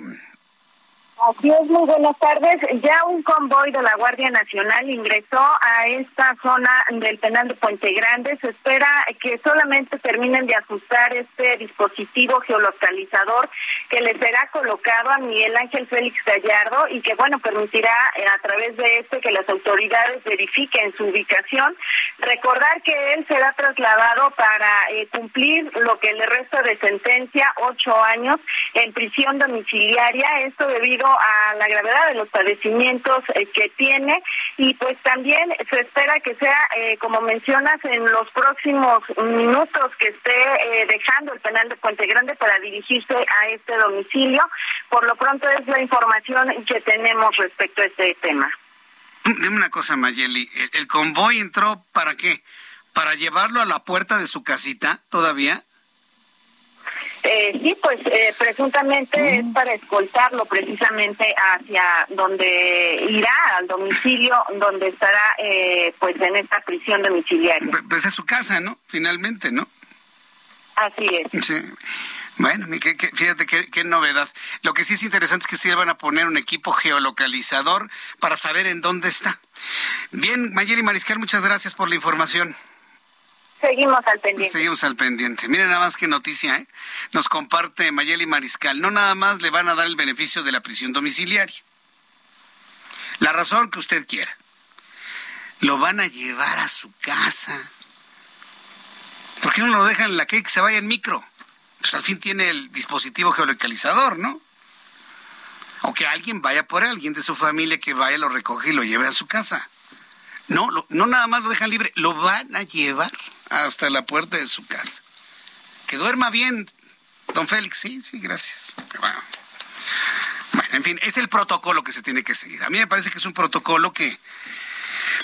Así es, muy buenas tardes. Ya un convoy de la Guardia Nacional ingresó a esta zona del penal de Puente Grande. Se espera que solamente terminen de ajustar este dispositivo geolocalizador que le será colocado a Miguel Ángel Félix Gallardo y que, bueno, permitirá eh, a través de este que las autoridades verifiquen su ubicación. Recordar que él será trasladado para eh, cumplir lo que le resta de sentencia, ocho años en prisión domiciliaria. Esto debido a la gravedad de los padecimientos eh, que tiene y pues también se espera que sea, eh, como mencionas, en los próximos minutos que esté eh, dejando el penal de Puente Grande para dirigirse a este domicilio. Por lo pronto es la información que tenemos respecto a este tema. Dime una cosa, Mayeli, ¿el convoy entró para qué? ¿Para llevarlo a la puerta de su casita todavía? Eh, sí, pues eh, presuntamente es mm. para escoltarlo precisamente hacia donde irá al domicilio donde estará eh, pues en esta prisión domiciliaria. Pues es su casa, ¿no? Finalmente, ¿no? Así es. Sí. Bueno, fíjate qué, novedad. Lo que sí es interesante es que sí van a poner un equipo geolocalizador para saber en dónde está. Bien, Mayeli Mariscal, muchas gracias por la información. Seguimos al pendiente. Seguimos al pendiente. Miren nada más que noticia, ¿eh? Nos comparte Mayeli Mariscal. No nada más le van a dar el beneficio de la prisión domiciliaria. La razón que usted quiera. Lo van a llevar a su casa. ¿Por qué no lo dejan en la calle que se vaya en micro? Pues al fin tiene el dispositivo geolocalizador, ¿no? O que alguien vaya por él, alguien de su familia que vaya, lo recoge y lo lleve a su casa. No, no nada más lo dejan libre, lo van a llevar hasta la puerta de su casa. Que duerma bien, don Félix. Sí, sí, gracias. Bueno. en fin, es el protocolo que se tiene que seguir. A mí me parece que es un protocolo que,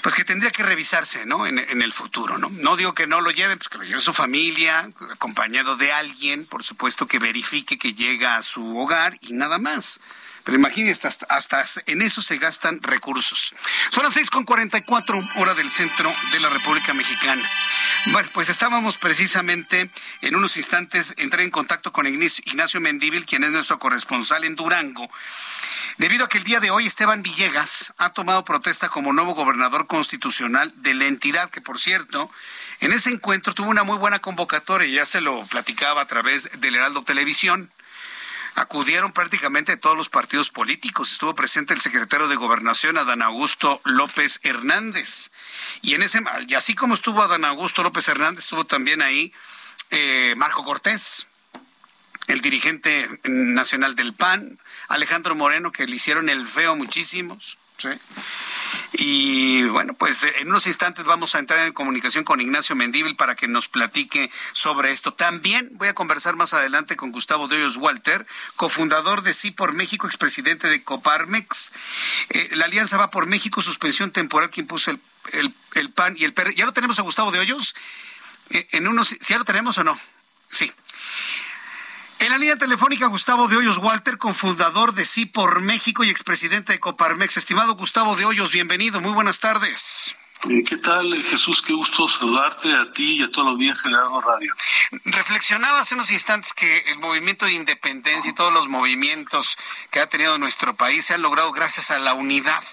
pues que tendría que revisarse, ¿no? En, en, el futuro, ¿no? No digo que no lo lleven, pues que lo lleve su familia, acompañado de alguien, por supuesto, que verifique que llega a su hogar y nada más. Pero imagínense, hasta, en eso se gastan recursos. Son las 6.44 hora del centro de la República Mexicana. Bueno, pues estábamos precisamente en unos instantes, entré en contacto con Ignacio Mendíbil, quien es nuestro corresponsal en Durango, debido a que el día de hoy Esteban Villegas ha tomado protesta como nuevo gobernador constitucional de la entidad, que por cierto, en ese encuentro tuvo una muy buena convocatoria, ya se lo platicaba a través del Heraldo Televisión acudieron prácticamente todos los partidos políticos. Estuvo presente el secretario de Gobernación, Adán Augusto López Hernández. Y en ese, y así como estuvo Adán Augusto López Hernández, estuvo también ahí eh, Marco Cortés, el dirigente nacional del PAN, Alejandro Moreno, que le hicieron el feo muchísimos. ¿sí? Y bueno, pues eh, en unos instantes vamos a entrar en comunicación con Ignacio Mendíbil para que nos platique sobre esto. También voy a conversar más adelante con Gustavo de Hoyos Walter, cofundador de Sí por México, expresidente de Coparmex. Eh, la Alianza va por México, suspensión temporal que impuso el, el, PAN y el PR. ¿Ya lo tenemos a Gustavo de Hoyos? Eh, en unos, ¿Si ya lo tenemos o no? Sí. En la línea telefónica, Gustavo de Hoyos Walter, cofundador de Sí por México y expresidente de Coparmex. Estimado Gustavo de Hoyos, bienvenido, muy buenas tardes. Eh, ¿Qué tal, eh, Jesús? Qué gusto saludarte a ti y a toda la audiencia de la Radio. Reflexionaba hace unos instantes que el movimiento de independencia y todos los movimientos que ha tenido nuestro país se han logrado gracias a la unidad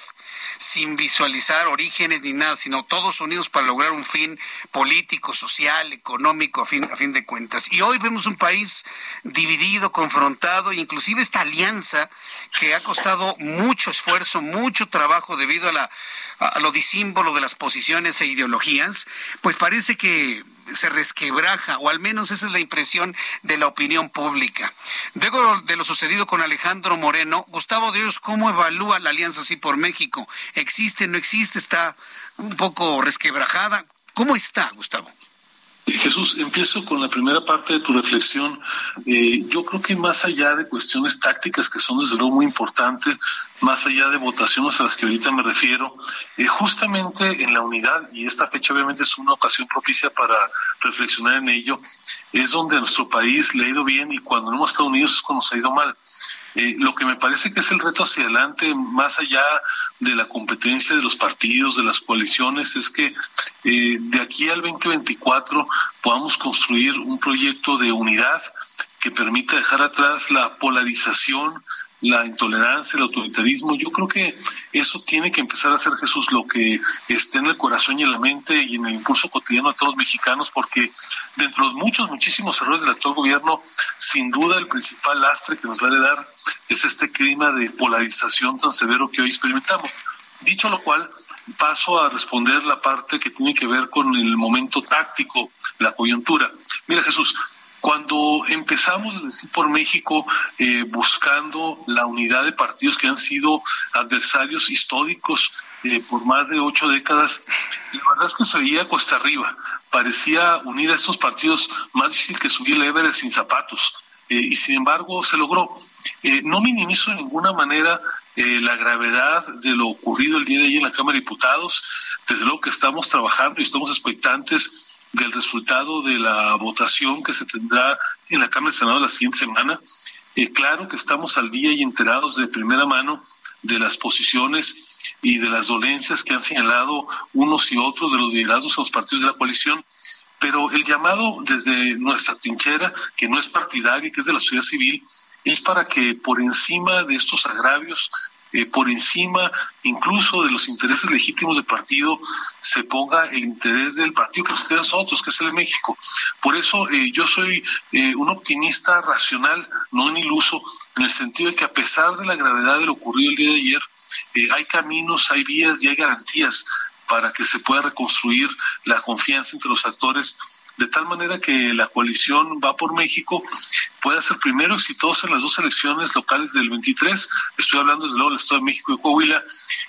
sin visualizar orígenes ni nada, sino todos unidos para lograr un fin político, social, económico, a fin, a fin de cuentas. Y hoy vemos un país dividido, confrontado, inclusive esta alianza que ha costado mucho esfuerzo, mucho trabajo debido a, la, a lo disímbolo de las posiciones e ideologías, pues parece que se resquebraja, o al menos esa es la impresión de la opinión pública. Luego de lo sucedido con Alejandro Moreno, Gustavo Dios, ¿cómo evalúa la Alianza Sí por México? ¿Existe, no existe? ¿Está un poco resquebrajada? ¿Cómo está, Gustavo? Jesús, empiezo con la primera parte de tu reflexión. Eh, yo creo que más allá de cuestiones tácticas que son desde luego muy importantes, más allá de votaciones a las que ahorita me refiero, eh, justamente en la unidad, y esta fecha obviamente es una ocasión propicia para reflexionar en ello, es donde nuestro país le ha ido bien y cuando no hemos estado unidos es cuando se ha ido mal. Eh, lo que me parece que es el reto hacia adelante, más allá de la competencia de los partidos, de las coaliciones, es que eh, de aquí al 2024 podamos construir un proyecto de unidad que permita dejar atrás la polarización, la intolerancia, el autoritarismo. Yo creo que eso tiene que empezar a ser Jesús lo que esté en el corazón y en la mente y en el impulso cotidiano de todos los mexicanos, porque dentro de los muchos, muchísimos errores del actual gobierno, sin duda el principal lastre que nos va a dar es este clima de polarización tan severo que hoy experimentamos. Dicho lo cual, paso a responder la parte que tiene que ver con el momento táctico, la coyuntura. Mira Jesús, cuando empezamos desde Sí por México eh, buscando la unidad de partidos que han sido adversarios históricos eh, por más de ocho décadas, la verdad es que se veía cuesta arriba. Parecía unir a estos partidos más difícil que subir el Everest sin zapatos. Eh, y sin embargo se logró. no minimizo de ninguna manera la gravedad de lo ocurrido el día de ayer en la Cámara de Diputados. Desde luego que estamos trabajando y estamos expectantes del resultado de la votación que se tendrá en la Cámara de Senado la siguiente semana. Eh, claro que estamos al día y enterados de primera mano de las posiciones y de las dolencias que han señalado unos y otros de los liderazgos a los partidos de la coalición, pero el llamado desde nuestra trinchera, que no es partidaria, que es de la sociedad civil, es para que por encima de estos agravios eh, por encima incluso de los intereses legítimos del partido se ponga el interés del partido que ustedes otros, que es el de México. Por eso eh, yo soy eh, un optimista racional, no un iluso, en el sentido de que a pesar de la gravedad de lo ocurrido el día de ayer, hay caminos, hay vías y hay garantías para que se pueda reconstruir la confianza entre los actores de tal manera que la coalición va por México pueda ser primero exitosa en las dos elecciones locales del 23, estoy hablando desde luego del Estado de México y Coahuila,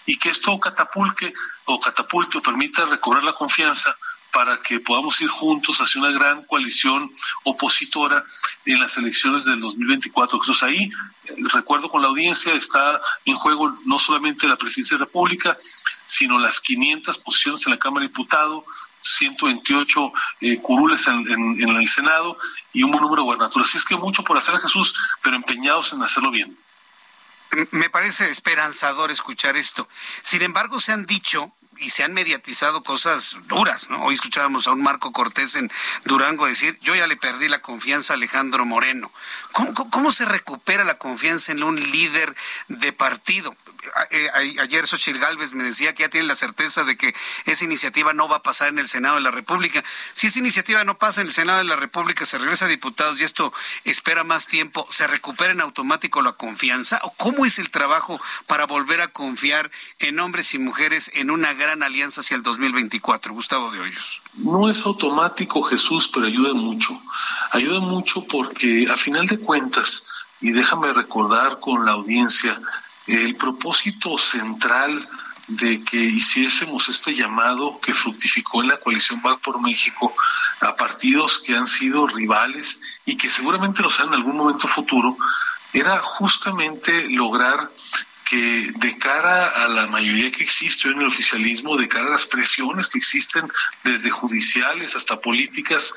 y que esto catapulque o catapulte o permita recobrar la confianza para que podamos ir juntos hacia una gran coalición opositora en las elecciones del 2024. Entonces ahí, recuerdo con la audiencia, está en juego no solamente la presidencia de la República, sino las 500 posiciones en la Cámara de Diputados, 128 eh, curules en, el Senado y un buen número de gobernaturas. Así es que mucho por hacer a Jesús, pero empeñados en hacerlo bien. Me parece esperanzador escuchar esto. Sin embargo, se han dicho y se han mediatizado cosas duras, ¿no? Hoy escuchábamos a un Marco Cortés en Durango decir, yo ya le perdí la confianza a Alejandro Moreno. cómo se recupera la confianza en un líder de partido? Eh, ayer Xochitl Galvez me decía que ya tiene la certeza de que esa iniciativa no va a pasar en el Senado de la República. Si esa iniciativa no pasa en el Senado de la República, se regresa a diputados y esto espera más tiempo, ¿se recupera en automático la confianza? ¿O cómo es el trabajo para volver a confiar en hombres y mujeres en una gran alianza hacia el 2024? Gustavo de Hoyos. No es automático, Jesús, pero ayuda mucho. Ayuda mucho porque a final de cuentas, y déjame recordar con la audiencia, el propósito central de que hiciésemos este llamado que fructificó en la coalición Va por México a partidos que han sido rivales y que seguramente lo serán en algún momento futuro, era justamente lograr que de cara a la mayoría que existe en el oficialismo, de cara a las presiones que existen desde judiciales hasta políticas,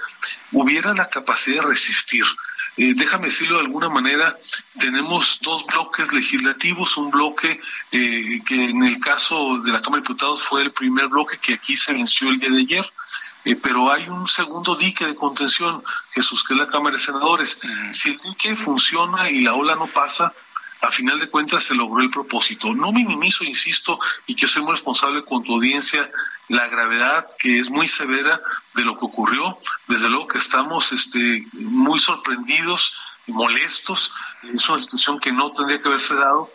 hubiera la capacidad de resistir eh, déjame decirlo de alguna manera, tenemos dos bloques legislativos, un bloque eh, que en el caso de la Cámara de Diputados fue el primer bloque que aquí se venció el día de ayer, eh, pero hay un segundo dique de contención, Jesús, que es la Cámara de Senadores. Si el dique funciona y la ola no pasa, a final de cuentas se logró el propósito. No minimizo, insisto, y que soy muy responsable con tu audiencia la gravedad que es muy severa de lo que ocurrió. Desde luego que estamos este, muy sorprendidos molestos. Es una situación que no tendría que haberse dado.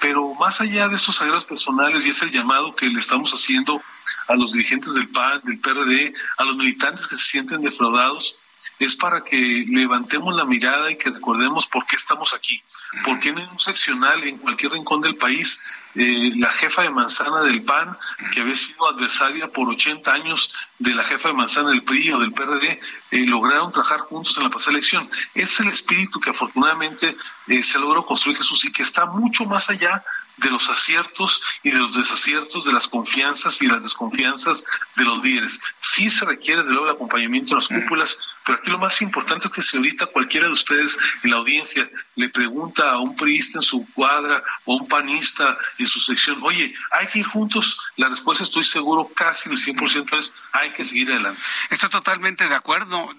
Pero más allá de estos sagrados personales, y es el llamado que le estamos haciendo a los dirigentes del PAN, del PRD, a los militantes que se sienten defraudados, es para que levantemos la mirada y que recordemos por qué estamos aquí. Porque en un seccional, en cualquier rincón del país, eh, la jefa de manzana del PAN, que había sido adversaria por 80 años de la jefa de manzana del PRI o del PRD, eh, lograron trabajar juntos en la pasada elección. Es el espíritu que afortunadamente eh, se logró construir Jesús y que está mucho más allá de los aciertos y de los desaciertos, de las confianzas y las desconfianzas de los líderes. Sí se requiere, desde luego, el acompañamiento de las cúpulas, pero aquí lo más importante es que si ahorita cualquiera de ustedes en la audiencia le pregunta a un priista en su cuadra o a un panista en su sección, oye, ¿hay que ir juntos? La respuesta estoy seguro casi del 100% es, hay que seguir adelante. Estoy totalmente de acuerdo.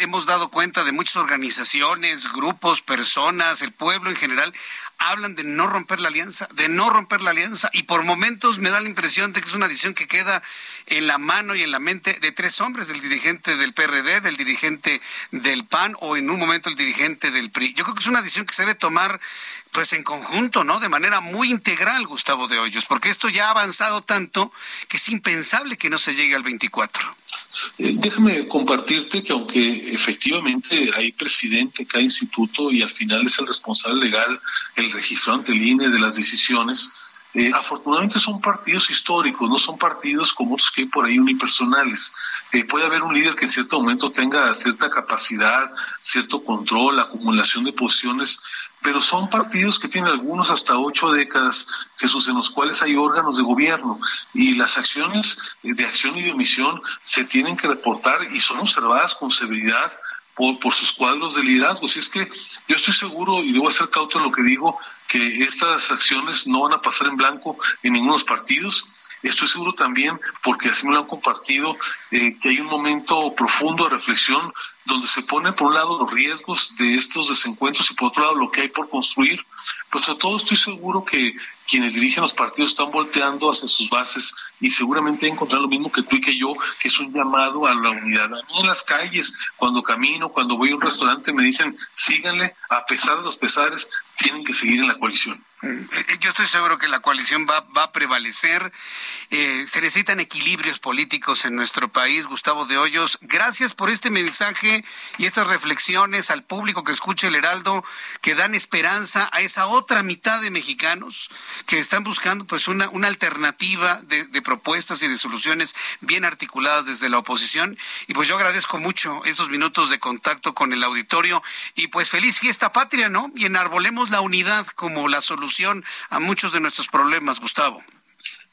hemos dado cuenta de muchas organizaciones, grupos, personas, el pueblo en general, hablan de no romper la alianza, de no romper la alianza, y por momentos me da la impresión de que es una decisión que queda en la mano y en la mente de tres hombres, del dirigente del PRD, del dirigente del PAN o en un momento el dirigente del PRI. Yo creo que es una decisión que se debe tomar pues en conjunto, ¿no? De manera muy integral, Gustavo de Hoyos, porque esto ya ha avanzado tanto que es impensable que no se llegue al 24. Eh, déjame compartirte que aunque efectivamente hay presidente cada instituto y al final es el responsable legal, el registro ante el INE de las decisiones, eh, afortunadamente son partidos históricos, no son partidos como otros que hay por ahí unipersonales. Eh, puede haber un líder que en cierto momento tenga cierta capacidad, cierto control, acumulación de posiciones, pero son partidos que tienen algunos hasta ocho décadas, Jesús, en los cuales hay órganos de gobierno y las acciones de acción y de omisión se tienen que reportar y son observadas con severidad por, por, sus cuadros de liderazgo. Si es que yo estoy seguro, y debo ser cauto en lo que digo, que estas acciones no van a pasar en blanco en ninguno de los partidos. Estoy seguro también, porque así me lo han compartido, eh, que hay un momento profundo de reflexión donde se pone por un lado los riesgos de estos desencuentros y por otro lado lo que hay por construir. Pero sobre todo estoy seguro que quienes dirigen los partidos están volteando hacia sus bases y seguramente encontrar lo mismo que tú y que yo, que es un llamado a la unidad. A mí en las calles, cuando camino, cuando voy a un restaurante, me dicen, síganle, a pesar de los pesares, tienen que seguir en la coalición. Eh, yo estoy seguro que la coalición va, va a prevalecer. Eh, se necesitan equilibrios políticos en nuestro país. Gustavo de Hoyos, gracias por este mensaje y estas reflexiones al público que escucha el Heraldo, que dan esperanza a esa otra mitad de mexicanos que están buscando pues una, una alternativa de, de propuestas y de soluciones bien articuladas desde la oposición. Y pues yo agradezco mucho estos minutos de contacto con el auditorio y pues feliz fiesta patria, ¿no? Y enarbolemos la unidad como la solución a muchos de nuestros problemas, Gustavo.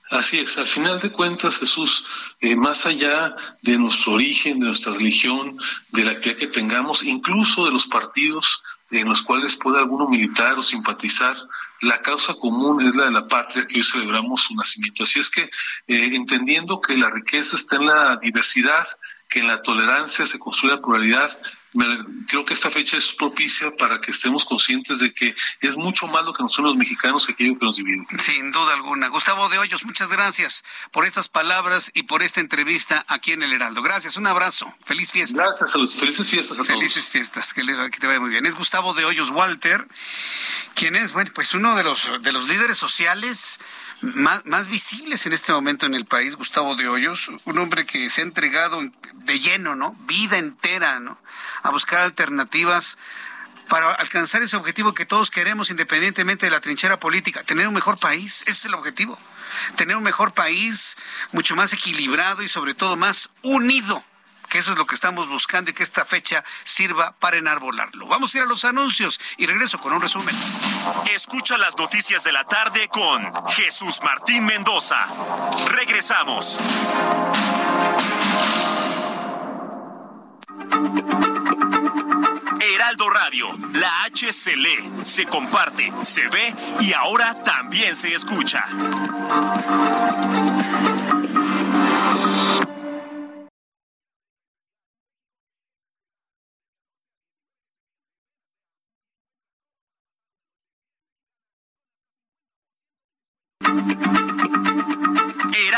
Así es, al final de cuentas, Jesús, eh, más allá de nuestro origen, de nuestra religión, de la actividad que tengamos, incluso de los partidos en los cuales puede alguno militar o simpatizar, la causa común es la de la patria que hoy celebramos su nacimiento. Así es que, eh, entendiendo que la riqueza está en la diversidad, que en la tolerancia se construye la pluralidad, creo que esta fecha es propicia para que estemos conscientes de que es mucho más lo que nos son los mexicanos que aquello que nos divide. Sin duda alguna. Gustavo de Hoyos, muchas gracias por estas palabras y por esta entrevista aquí en el Heraldo. Gracias, un abrazo. Feliz fiesta. Gracias, a Felices fiestas a todos. Felices fiestas, que, que te vaya muy bien. Es Gustavo de Hoyos Walter, quien es, bueno, pues uno de los, de los líderes sociales más, más visibles en este momento en el país, Gustavo de Hoyos, un hombre que se ha entregado de lleno, ¿no? Vida entera, ¿no? A buscar alternativas para alcanzar ese objetivo que todos queremos independientemente de la trinchera política, tener un mejor país, ese es el objetivo. Tener un mejor país, mucho más equilibrado y sobre todo más unido que eso es lo que estamos buscando y que esta fecha sirva para enarbolarlo. Vamos a ir a los anuncios y regreso con un resumen. Escucha las noticias de la tarde con Jesús Martín Mendoza. Regresamos. Heraldo Radio, la H se lee, se comparte, se ve y ahora también se escucha.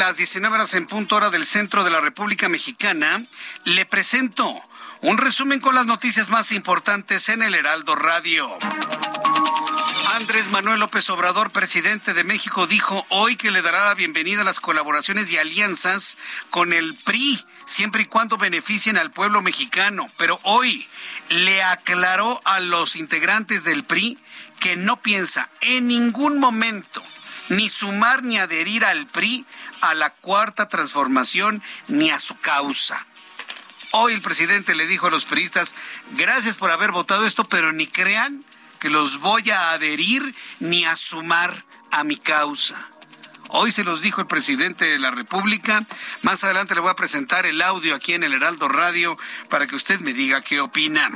Las 19 horas en punto hora del centro de la República Mexicana, le presento un resumen con las noticias más importantes en el Heraldo Radio. Andrés Manuel López Obrador, presidente de México, dijo hoy que le dará la bienvenida a las colaboraciones y alianzas con el PRI, siempre y cuando beneficien al pueblo mexicano. Pero hoy le aclaró a los integrantes del PRI que no piensa en ningún momento ni sumar ni adherir al PRI, a la cuarta transformación, ni a su causa. Hoy el presidente le dijo a los priistas, gracias por haber votado esto, pero ni crean que los voy a adherir ni a sumar a mi causa. Hoy se los dijo el presidente de la República. Más adelante le voy a presentar el audio aquí en el Heraldo Radio para que usted me diga qué opina.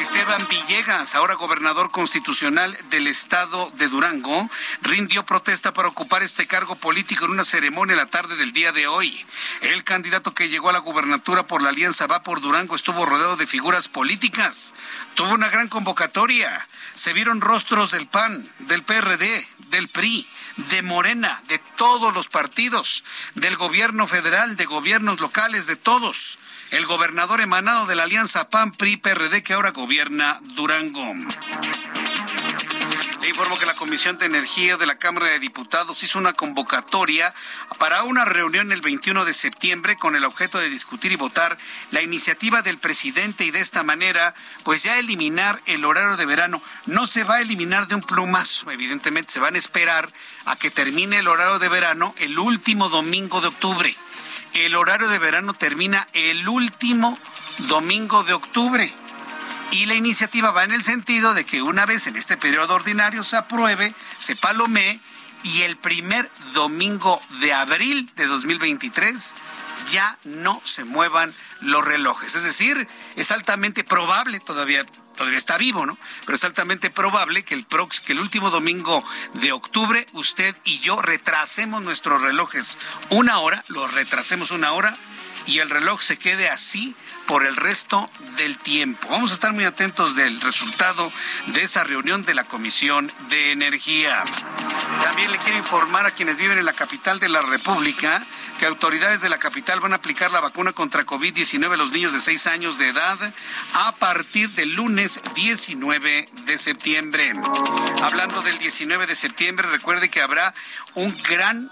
Esteban Villegas, ahora gobernador constitucional del estado de Durango, rindió protesta para ocupar este cargo político en una ceremonia la tarde del día de hoy. El candidato que llegó a la gubernatura por la Alianza Va por Durango estuvo rodeado de figuras políticas. Tuvo una gran convocatoria. Se vieron rostros del PAN, del PRD, del PRI de Morena, de todos los partidos, del gobierno federal, de gobiernos locales, de todos. El gobernador emanado de la alianza PAN-PRI-PRD que ahora gobierna Durango. Informo que la Comisión de Energía de la Cámara de Diputados hizo una convocatoria para una reunión el 21 de septiembre con el objeto de discutir y votar la iniciativa del presidente y de esta manera, pues ya eliminar el horario de verano. No se va a eliminar de un plumazo, evidentemente se van a esperar a que termine el horario de verano el último domingo de octubre el horario de verano termina el último domingo de octubre. Y la iniciativa va en el sentido de que una vez en este periodo ordinario se apruebe, se palomee y el primer domingo de abril de 2023 ya no se muevan los relojes. Es decir, es altamente probable, todavía, todavía está vivo, ¿no? Pero es altamente probable que el, prox, que el último domingo de octubre usted y yo retrasemos nuestros relojes una hora, los retrasemos una hora y el reloj se quede así por el resto del tiempo. Vamos a estar muy atentos del resultado de esa reunión de la Comisión de Energía. También le quiero informar a quienes viven en la capital de la República que autoridades de la capital van a aplicar la vacuna contra COVID-19 a los niños de 6 años de edad a partir del lunes 19 de septiembre. Hablando del 19 de septiembre, recuerde que habrá un gran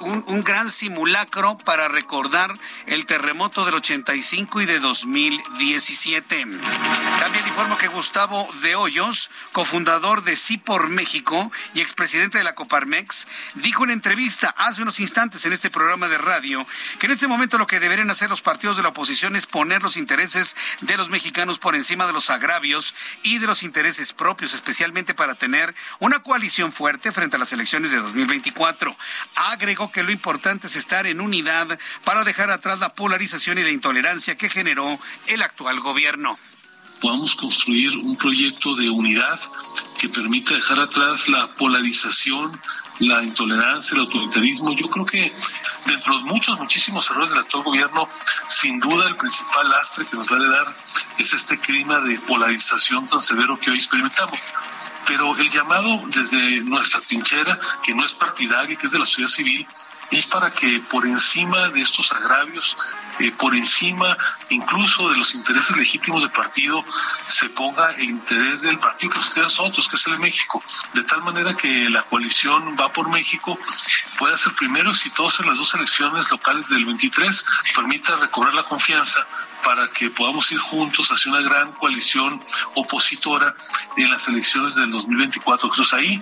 un, un, gran simulacro para recordar el terremoto del 85 y de 2017. También informo que Gustavo de Hoyos, cofundador de Sí por México y expresidente de la Coparmex, dijo en entrevista hace unos instantes en este programa de radio que en este momento lo que deberían hacer los partidos de la oposición es poner los intereses de los mexicanos por encima de los agravios y de los intereses propios, especialmente para tener una coalición fuerte frente a las elecciones de 2024 agregó que lo importante es estar en unidad para dejar atrás la polarización y la intolerancia que generó el actual gobierno. Podamos construir un proyecto de unidad que permita dejar atrás la polarización, la intolerancia, el autoritarismo. Yo creo que dentro de los muchos, muchísimos errores del actual gobierno, sin duda el principal lastre que nos va a dar es este clima de polarización tan severo que hoy experimentamos pero el llamado desde nuestra trinchera, que no es partidaria, que es de la sociedad civil, es para que por encima de estos agravios, eh, por encima incluso de los intereses legítimos del partido, se ponga el interés del partido que ustedes son otros, que es el de México, de tal manera que la coalición va por México pueda ser primero exitosa en las dos elecciones locales del 23, permita recobrar la confianza para que podamos ir juntos hacia una gran coalición opositora en las elecciones del 2024. Entonces ahí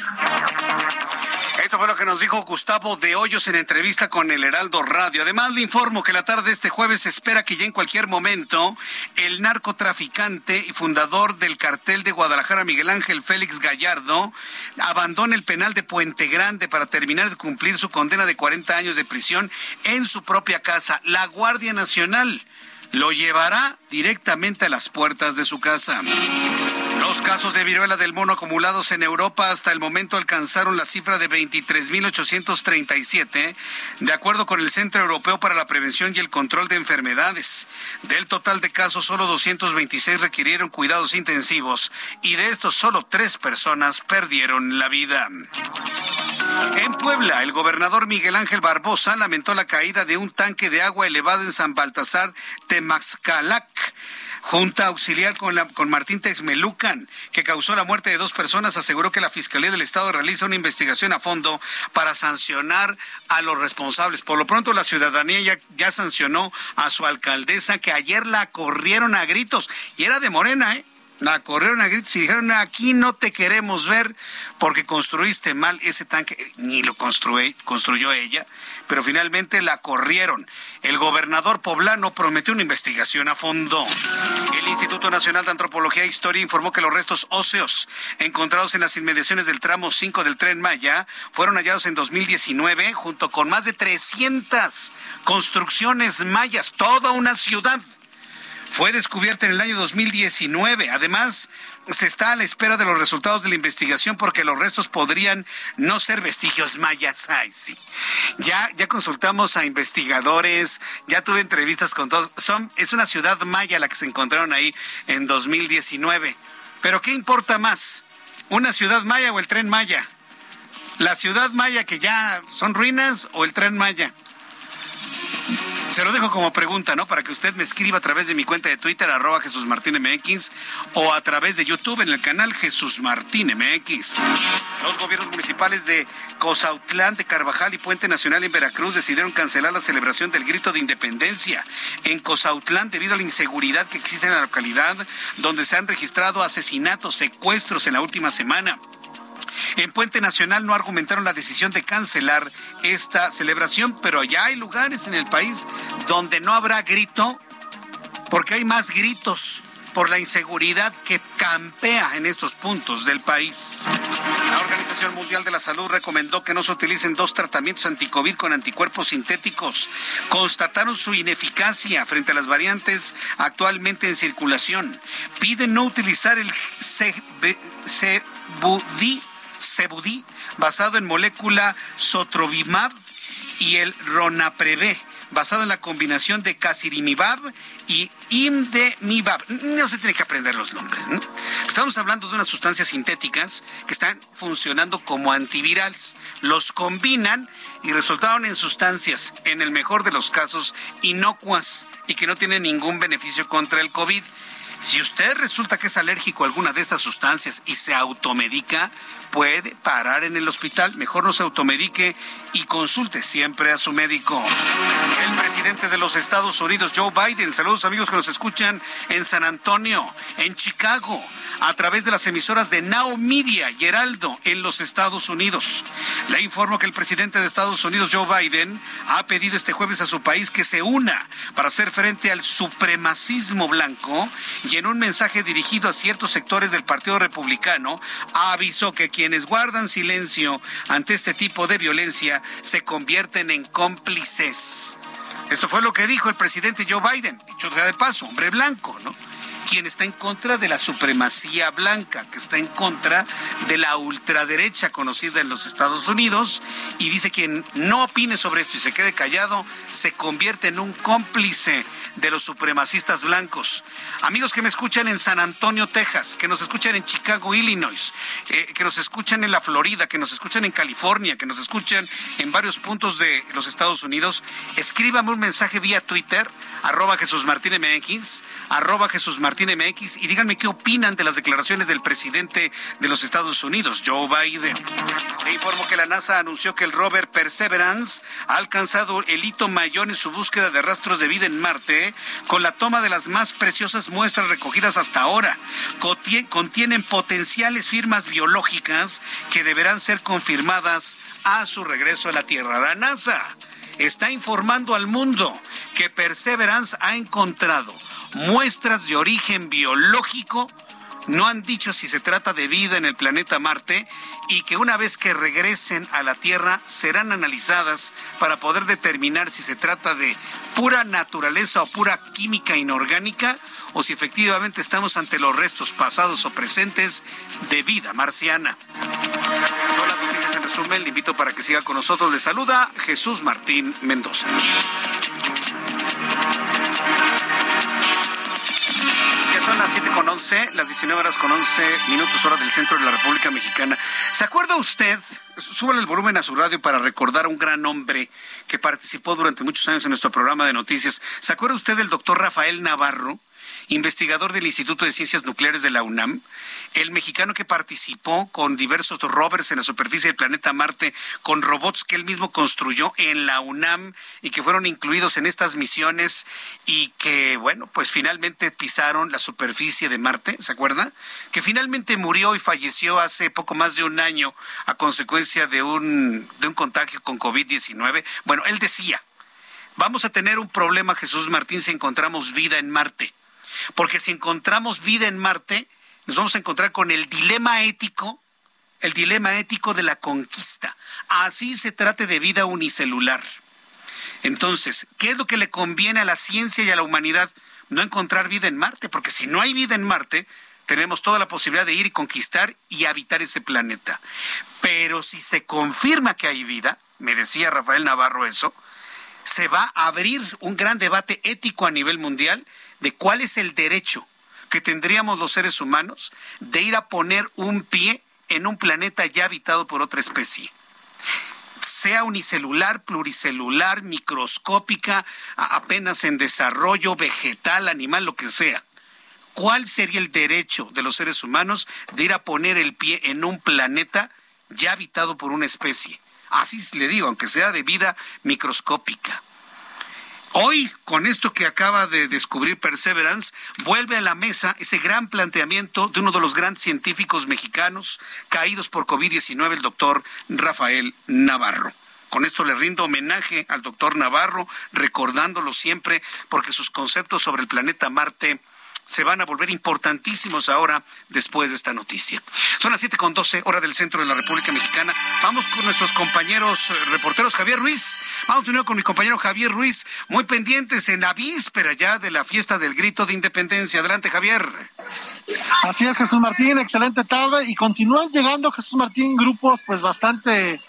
esto fue lo que nos dijo Gustavo de Hoyos en entrevista con el Heraldo Radio. Además, le informo que la tarde de este jueves se espera que ya en cualquier momento el narcotraficante y fundador del cartel de Guadalajara, Miguel Ángel Félix Gallardo, abandone el penal de Puente Grande para terminar de cumplir su condena de 40 años de prisión en su propia casa. La Guardia Nacional lo llevará directamente a las puertas de su casa. Los casos de viruela del mono acumulados en Europa hasta el momento alcanzaron la cifra de 23.837, de acuerdo con el Centro Europeo para la Prevención y el Control de Enfermedades. Del total de casos, solo 226 requirieron cuidados intensivos y de estos solo tres personas perdieron la vida. En Puebla, el gobernador Miguel Ángel Barbosa lamentó la caída de un tanque de agua elevado en San Baltasar, Temaxcalac Junta auxiliar con, la, con Martín Texmelucan, que causó la muerte de dos personas, aseguró que la Fiscalía del Estado realiza una investigación a fondo para sancionar a los responsables. Por lo pronto, la ciudadanía ya, ya sancionó a su alcaldesa, que ayer la corrieron a gritos, y era de Morena, ¿eh? La corrieron a gritos y dijeron, aquí no te queremos ver porque construiste mal ese tanque. Ni lo construyó ella, pero finalmente la corrieron. El gobernador poblano prometió una investigación a fondo. El Instituto Nacional de Antropología e Historia informó que los restos óseos encontrados en las inmediaciones del tramo 5 del tren Maya fueron hallados en 2019 junto con más de 300 construcciones mayas, toda una ciudad fue descubierta en el año 2019. Además, se está a la espera de los resultados de la investigación porque los restos podrían no ser vestigios mayas. Ay, sí. Ya, ya consultamos a investigadores, ya tuve entrevistas con todos. Es una ciudad maya la que se encontraron ahí en 2019. Pero ¿qué importa más? ¿Una ciudad maya o el tren maya? ¿La ciudad maya que ya son ruinas o el tren maya? Se lo dejo como pregunta, ¿no? Para que usted me escriba a través de mi cuenta de Twitter, arroba Jesús Martín MX, o a través de YouTube en el canal Jesús Martín MX. Los gobiernos municipales de Cozautlán, de Carvajal y Puente Nacional en Veracruz decidieron cancelar la celebración del grito de independencia en Cozautlán debido a la inseguridad que existe en la localidad, donde se han registrado asesinatos, secuestros en la última semana. En Puente Nacional no argumentaron la decisión de cancelar esta celebración, pero ya hay lugares en el país donde no habrá grito porque hay más gritos por la inseguridad que campea en estos puntos del país. La Organización Mundial de la Salud recomendó que no se utilicen dos tratamientos anticovid con anticuerpos sintéticos. Constataron su ineficacia frente a las variantes actualmente en circulación. Piden no utilizar el Cebudí, basado en molécula Sotrovimab y el Ronapreve basado en la combinación de Casirimibab y Imdemibab. No se tiene que aprender los nombres. ¿no? Estamos hablando de unas sustancias sintéticas que están funcionando como antivirales. Los combinan y resultaron en sustancias, en el mejor de los casos, inocuas y que no tienen ningún beneficio contra el COVID. Si usted resulta que es alérgico a alguna de estas sustancias y se automedica, puede parar en el hospital. Mejor no se automedique y consulte siempre a su médico. El presidente de los Estados Unidos, Joe Biden, saludos amigos que nos escuchan en San Antonio, en Chicago, a través de las emisoras de Now Media y Heraldo en los Estados Unidos. Le informo que el presidente de Estados Unidos, Joe Biden, ha pedido este jueves a su país que se una para hacer frente al supremacismo blanco y en un mensaje dirigido a ciertos sectores del Partido Republicano, avisó que quienes guardan silencio ante este tipo de violencia se convierten en cómplices. Esto fue lo que dijo el presidente Joe Biden, dicho de paso, hombre blanco, ¿no? Quien está en contra de la supremacía blanca, que está en contra de la ultraderecha conocida en los Estados Unidos, y dice quien no opine sobre esto y se quede callado, se convierte en un cómplice de los supremacistas blancos. Amigos que me escuchan en San Antonio, Texas, que nos escuchan en Chicago, Illinois, eh, que nos escuchan en la Florida, que nos escuchan en California, que nos escuchan en varios puntos de los Estados Unidos, escríbame un mensaje vía Twitter, arroba Jesús Martín MX, arroba Jesús Martín y díganme qué opinan de las declaraciones del presidente de los Estados Unidos, Joe Biden. Le informo que la NASA anunció que el rover Perseverance ha alcanzado el hito mayor en su búsqueda de rastros de vida en Marte con la toma de las más preciosas muestras recogidas hasta ahora. Contienen potenciales firmas biológicas que deberán ser confirmadas a su regreso a la Tierra. La NASA está informando al mundo que Perseverance ha encontrado muestras de origen biológico. No han dicho si se trata de vida en el planeta Marte y que una vez que regresen a la Tierra serán analizadas para poder determinar si se trata de pura naturaleza o pura química inorgánica o si efectivamente estamos ante los restos pasados o presentes de vida marciana. Son las noticias en resumen. Le invito para que siga con nosotros. Le saluda Jesús Martín Mendoza. Las 7 con 11, las 19 horas con 11 minutos hora del centro de la República Mexicana. ¿Se acuerda usted? Súbale el volumen a su radio para recordar a un gran hombre que participó durante muchos años en nuestro programa de noticias. ¿Se acuerda usted del doctor Rafael Navarro? Investigador del Instituto de Ciencias Nucleares de la UNAM, el mexicano que participó con diversos rovers en la superficie del planeta Marte, con robots que él mismo construyó en la UNAM y que fueron incluidos en estas misiones y que, bueno, pues finalmente pisaron la superficie de Marte, ¿se acuerda? Que finalmente murió y falleció hace poco más de un año a consecuencia de un, de un contagio con COVID-19. Bueno, él decía, vamos a tener un problema, Jesús Martín, si encontramos vida en Marte. Porque si encontramos vida en Marte, nos vamos a encontrar con el dilema ético, el dilema ético de la conquista. Así se trate de vida unicelular. Entonces, ¿qué es lo que le conviene a la ciencia y a la humanidad? No encontrar vida en Marte, porque si no hay vida en Marte, tenemos toda la posibilidad de ir y conquistar y habitar ese planeta. Pero si se confirma que hay vida, me decía Rafael Navarro eso, se va a abrir un gran debate ético a nivel mundial de cuál es el derecho que tendríamos los seres humanos de ir a poner un pie en un planeta ya habitado por otra especie sea unicelular, pluricelular, microscópica, apenas en desarrollo, vegetal, animal, lo que sea. ¿Cuál sería el derecho de los seres humanos de ir a poner el pie en un planeta ya habitado por una especie? Así le digo, aunque sea de vida microscópica. Hoy, con esto que acaba de descubrir Perseverance, vuelve a la mesa ese gran planteamiento de uno de los grandes científicos mexicanos caídos por COVID-19, el doctor Rafael Navarro. Con esto le rindo homenaje al doctor Navarro, recordándolo siempre, porque sus conceptos sobre el planeta Marte se van a volver importantísimos ahora después de esta noticia. Son las siete con doce, hora del centro de la República Mexicana. Vamos con nuestros compañeros eh, reporteros. Javier Ruiz, vamos primero con mi compañero Javier Ruiz, muy pendientes en la víspera ya de la fiesta del grito de independencia. Adelante, Javier. Así es, Jesús Martín, excelente tarde. Y continúan llegando, Jesús Martín, grupos pues bastante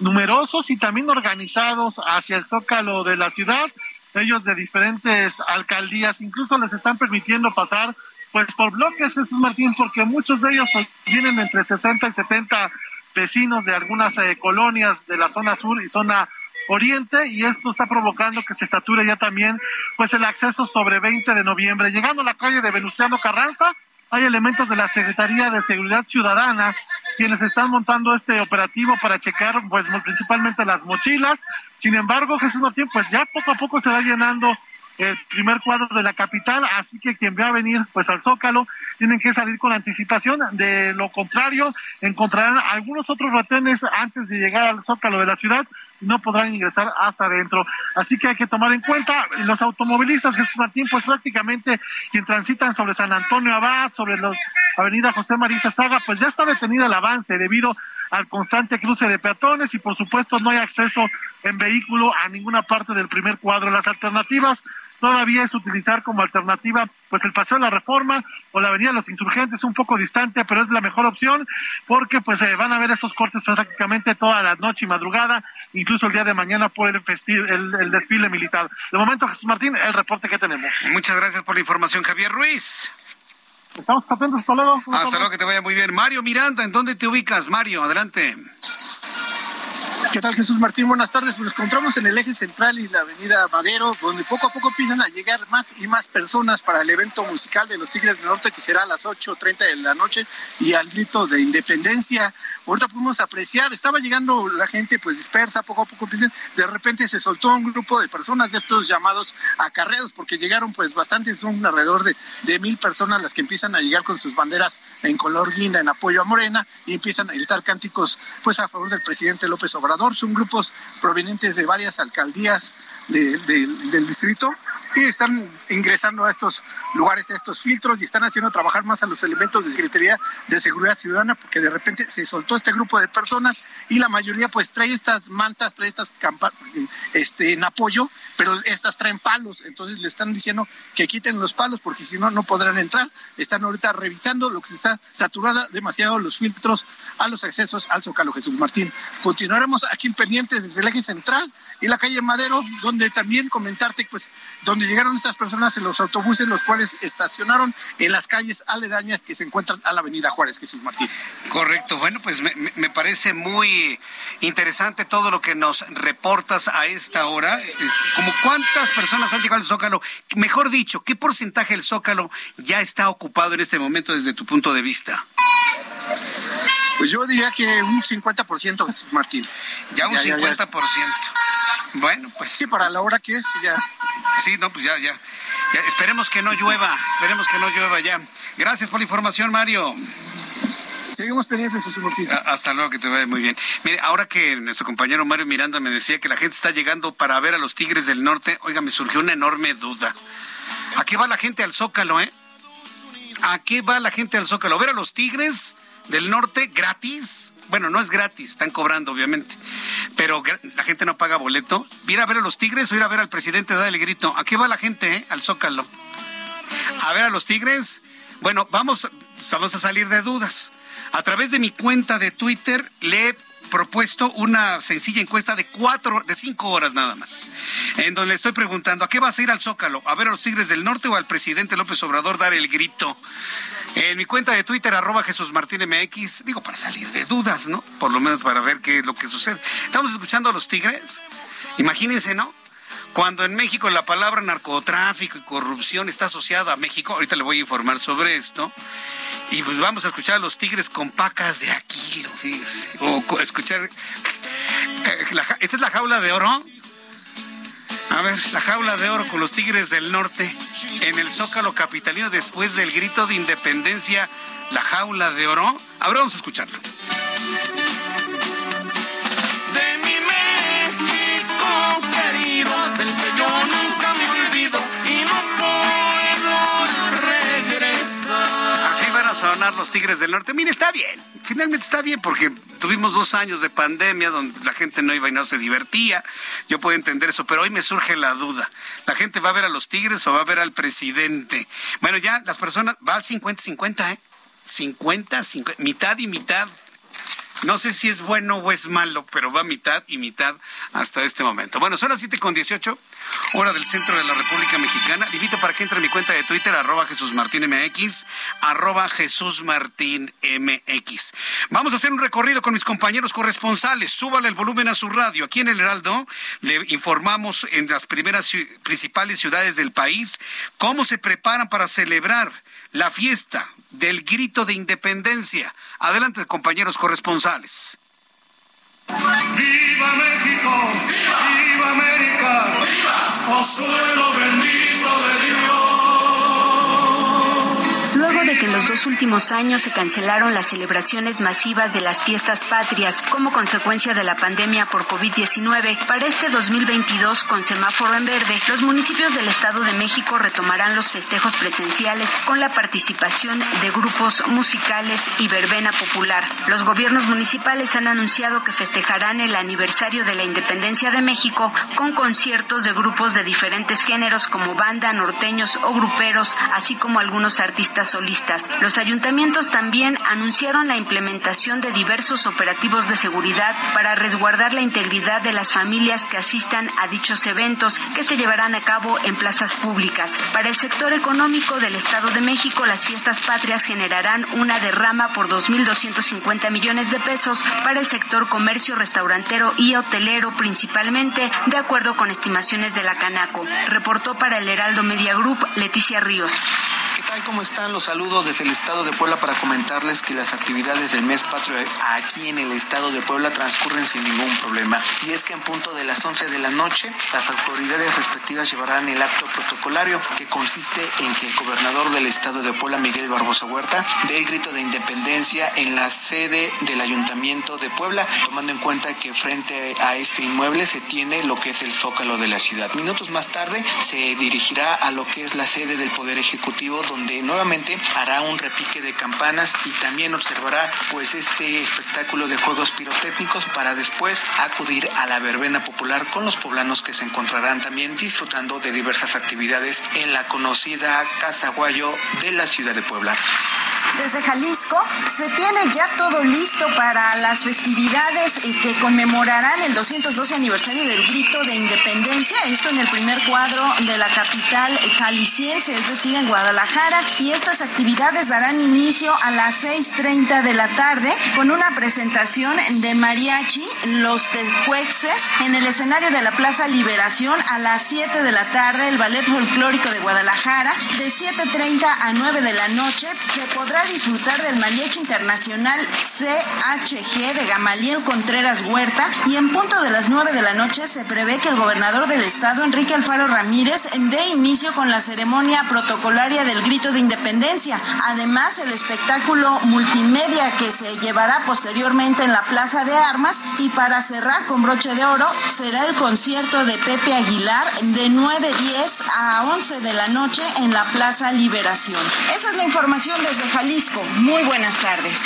numerosos y también organizados hacia el zócalo de la ciudad ellos de diferentes alcaldías, incluso les están permitiendo pasar pues por bloques, Jesús Martín, porque muchos de ellos pues, vienen entre 60 y 70 vecinos de algunas eh, colonias de la zona sur y zona oriente y esto está provocando que se sature ya también pues el acceso sobre 20 de noviembre. Llegando a la calle de Venustiano Carranza, hay elementos de la Secretaría de Seguridad Ciudadana quienes están montando este operativo para checar pues principalmente las mochilas. Sin embargo, Jesús Martín, pues ya poco a poco se va llenando el primer cuadro de la capital, así que quien va a venir pues al Zócalo tienen que salir con anticipación, de lo contrario encontrarán algunos otros retenes antes de llegar al Zócalo de la ciudad no podrán ingresar hasta adentro. Así que hay que tomar en cuenta los automovilistas, Jesús Martín, pues prácticamente quien transitan sobre San Antonio Abad, sobre los Avenida José Marisa Saga, pues ya está detenido el avance debido al constante cruce de peatones y por supuesto no hay acceso en vehículo a ninguna parte del primer cuadro. Las alternativas todavía es utilizar como alternativa pues el paseo de la reforma o la avenida de los insurgentes un poco distante pero es la mejor opción porque pues eh, van a ver estos cortes prácticamente toda la noche y madrugada incluso el día de mañana por el, el, desfile militar de momento Jesús Martín el reporte que tenemos muchas gracias por la información Javier Ruiz Estamos atentos, hasta luego. Hasta luego, que te vaya muy bien. Mario Miranda, ¿en dónde te ubicas, Mario? Adelante. ¿Qué tal Jesús Martín? Buenas tardes. Pues nos encontramos en el eje central y la avenida Madero, donde poco a poco empiezan a llegar más y más personas para el evento musical de los Tigres del Norte, que será a las 8.30 de la noche, y al grito de independencia. Ahorita pudimos apreciar, estaba llegando la gente pues dispersa, poco a poco de repente se soltó un grupo de personas de estos llamados acarreos, porque llegaron pues bastante, son alrededor de, de mil personas las que empiezan a llegar con sus banderas en color guinda en apoyo a Morena y empiezan a gritar cánticos pues a favor del presidente López Obrador. Son grupos provenientes de varias alcaldías del distrito y están ingresando a estos lugares, a estos filtros y están haciendo trabajar más a los elementos de Secretaría de Seguridad Ciudadana porque de repente se soltó este grupo de personas y la mayoría pues trae estas mantas, trae estas campanas este, en apoyo, pero estas traen palos, entonces le están diciendo que quiten los palos porque si no, no podrán entrar. Están ahorita revisando lo que está saturada demasiado los filtros a los accesos al Zócalo Jesús Martín. Continuaremos aquí pendientes desde el eje central y la calle Madero, donde también comentarte, pues, donde llegaron estas personas en los autobuses, los cuales estacionaron en las calles aledañas que se encuentran a la avenida Juárez, Jesús Martín. Correcto, bueno, pues me, me parece muy interesante todo lo que nos reportas a esta hora. Como cuántas personas han llegado al Zócalo, mejor dicho, ¿qué porcentaje del Zócalo ya está ocupado en este momento desde tu punto de vista? Pues yo diría que un 50%, Jesús Martín. Ya un 50%. Bueno, pues. Sí, para la hora que es, ya. Sí, no, pues ya, ya, Esperemos que no llueva, esperemos que no llueva ya. Gracias por la información, Mario. Seguimos pendientes, Jesús Martín. Hasta luego, que te vaya muy bien. Mire, ahora que nuestro compañero Mario Miranda me decía que la gente está llegando para ver a los Tigres del Norte, oiga, me surgió una enorme duda. ¿A qué va la gente al Zócalo, eh? ¿A qué va la gente al Zócalo? ¿Ver a los Tigres? del norte gratis. Bueno, no es gratis, están cobrando, obviamente. Pero la gente no paga boleto. ¿Ir a ver a los Tigres o ir a ver al presidente dar el grito? ¿A qué va la gente, eh? Al Zócalo. ¿A ver a los Tigres? Bueno, vamos, vamos a salir de dudas. A través de mi cuenta de Twitter le propuesto una sencilla encuesta de cuatro, de cinco horas nada más, en donde le estoy preguntando, ¿a qué vas a ir al Zócalo? ¿A ver a los Tigres del Norte o al presidente López Obrador dar el grito? En mi cuenta de Twitter, arroba Jesús Martín MX, digo, para salir de dudas, ¿no? Por lo menos para ver qué es lo que sucede. Estamos escuchando a los Tigres. Imagínense, ¿no? Cuando en México la palabra narcotráfico y corrupción está asociada a México, ahorita le voy a informar sobre esto, y pues vamos a escuchar a los tigres con pacas de Aquilo, O escuchar... Eh, ¿Esta es la jaula de oro? A ver, la jaula de oro con los Tigres del Norte en el Zócalo Capitalino después del grito de independencia, la jaula de oro. Ahora vamos a escucharlo. Los Tigres del Norte. Mire, está bien. Finalmente está bien porque tuvimos dos años de pandemia donde la gente no iba y no se divertía. Yo puedo entender eso, pero hoy me surge la duda. ¿La gente va a ver a los Tigres o va a ver al presidente? Bueno, ya las personas, va al 50-50, ¿eh? 50, 50, mitad y mitad no sé si es bueno o es malo, pero va mitad y mitad hasta este momento. Bueno, son las 7 con 18, hora del centro de la República Mexicana. Le invito para que entre en mi cuenta de Twitter, arroba Jesús Martín MX, arroba Jesús Martín MX. Vamos a hacer un recorrido con mis compañeros corresponsales. Súbale el volumen a su radio. Aquí en el Heraldo le informamos en las primeras principales ciudades del país cómo se preparan para celebrar la fiesta del grito de independencia. Adelante, compañeros corresponsales. ¡Viva México! ¡Viva, América! ¡Viva! ¡Oh suelo bendito de Dios! De que en los dos últimos años se cancelaron las celebraciones masivas de las fiestas patrias como consecuencia de la pandemia por COVID-19, para este 2022 con semáforo en verde, los municipios del Estado de México retomarán los festejos presenciales con la participación de grupos musicales y verbena popular. Los gobiernos municipales han anunciado que festejarán el aniversario de la independencia de México con conciertos de grupos de diferentes géneros como banda, norteños o gruperos, así como algunos artistas los ayuntamientos también anunciaron la implementación de diversos operativos de seguridad para resguardar la integridad de las familias que asistan a dichos eventos que se llevarán a cabo en plazas públicas. Para el sector económico del Estado de México, las fiestas patrias generarán una derrama por 2.250 millones de pesos para el sector comercio, restaurantero y hotelero principalmente, de acuerdo con estimaciones de la Canaco. Reportó para el Heraldo Media Group Leticia Ríos. ¿Qué tal? ¿Cómo están? Los saludos desde el estado de Puebla para comentarles que las actividades del mes patrio aquí en el estado de Puebla transcurren sin ningún problema. Y es que en punto de las 11 de la noche, las autoridades respectivas llevarán el acto protocolario que consiste en que el gobernador del estado de Puebla, Miguel Barbosa Huerta, dé el grito de independencia en la sede del ayuntamiento de Puebla, tomando en cuenta que frente a este inmueble se tiene lo que es el zócalo de la ciudad. Minutos más tarde se dirigirá a lo que es la sede del Poder Ejecutivo, donde nuevamente hará un repique de campanas y también observará pues este espectáculo de juegos pirotécnicos para después acudir a la verbena popular con los poblanos que se encontrarán también disfrutando de diversas actividades en la conocida Casa Guayo de la ciudad de Puebla. Desde Jalisco se tiene ya todo listo para las festividades que conmemorarán el 212 aniversario del grito de independencia, esto en el primer cuadro de la capital jalisciense, es decir, en Guadalajara, y estas actividades darán inicio a las 6.30 de la tarde con una presentación de mariachi, los tecuexes, en el escenario de la Plaza Liberación a las 7 de la tarde, el Ballet Folclórico de Guadalajara, de 7.30 a 9 de la noche, se podrá disfrutar del mariachi internacional CHG de Gamaliel Contreras Huerta y en punto de las 9 de la noche se prevé que el gobernador del estado, Enrique Alfaro Ramírez, dé inicio con la ceremonia protocolaria del grito de independencia. Además, el espectáculo multimedia que se llevará posteriormente en la Plaza de Armas y para cerrar con broche de oro será el concierto de Pepe Aguilar de 9.10 a 11 de la noche en la Plaza Liberación. Esa es la información desde Jalisco. Muy buenas tardes.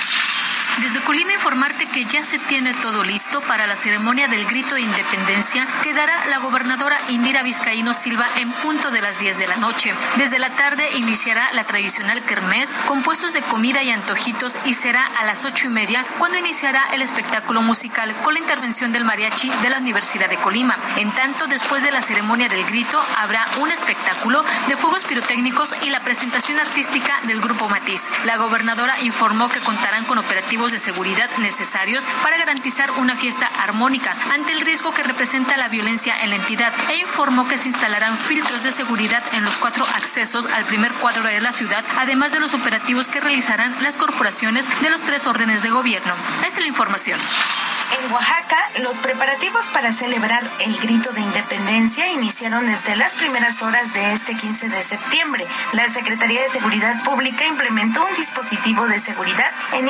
Desde Colima informarte que ya se tiene todo listo para la ceremonia del grito de independencia que dará la gobernadora Indira Vizcaíno Silva en punto de las 10 de la noche. Desde la tarde iniciará la tradicional kermés con puestos de comida y antojitos y será a las ocho y media cuando iniciará el espectáculo musical con la intervención del mariachi de la Universidad de Colima. En tanto, después de la ceremonia del grito habrá un espectáculo de fuegos pirotécnicos y la presentación artística del grupo Matiz. La gobernadora informó que contarán con operativos de seguridad necesarios para garantizar una fiesta armónica ante el riesgo que representa la violencia en la entidad e informó que se instalarán filtros de seguridad en los cuatro accesos al primer cuadro de la ciudad, además de los operativos que realizarán las corporaciones de los tres órdenes de gobierno. Esta es la información. En Oaxaca, los preparativos para celebrar el grito de independencia iniciaron desde las primeras horas de este 15 de septiembre. La Secretaría de Seguridad Pública implementó un dispositivo de seguridad en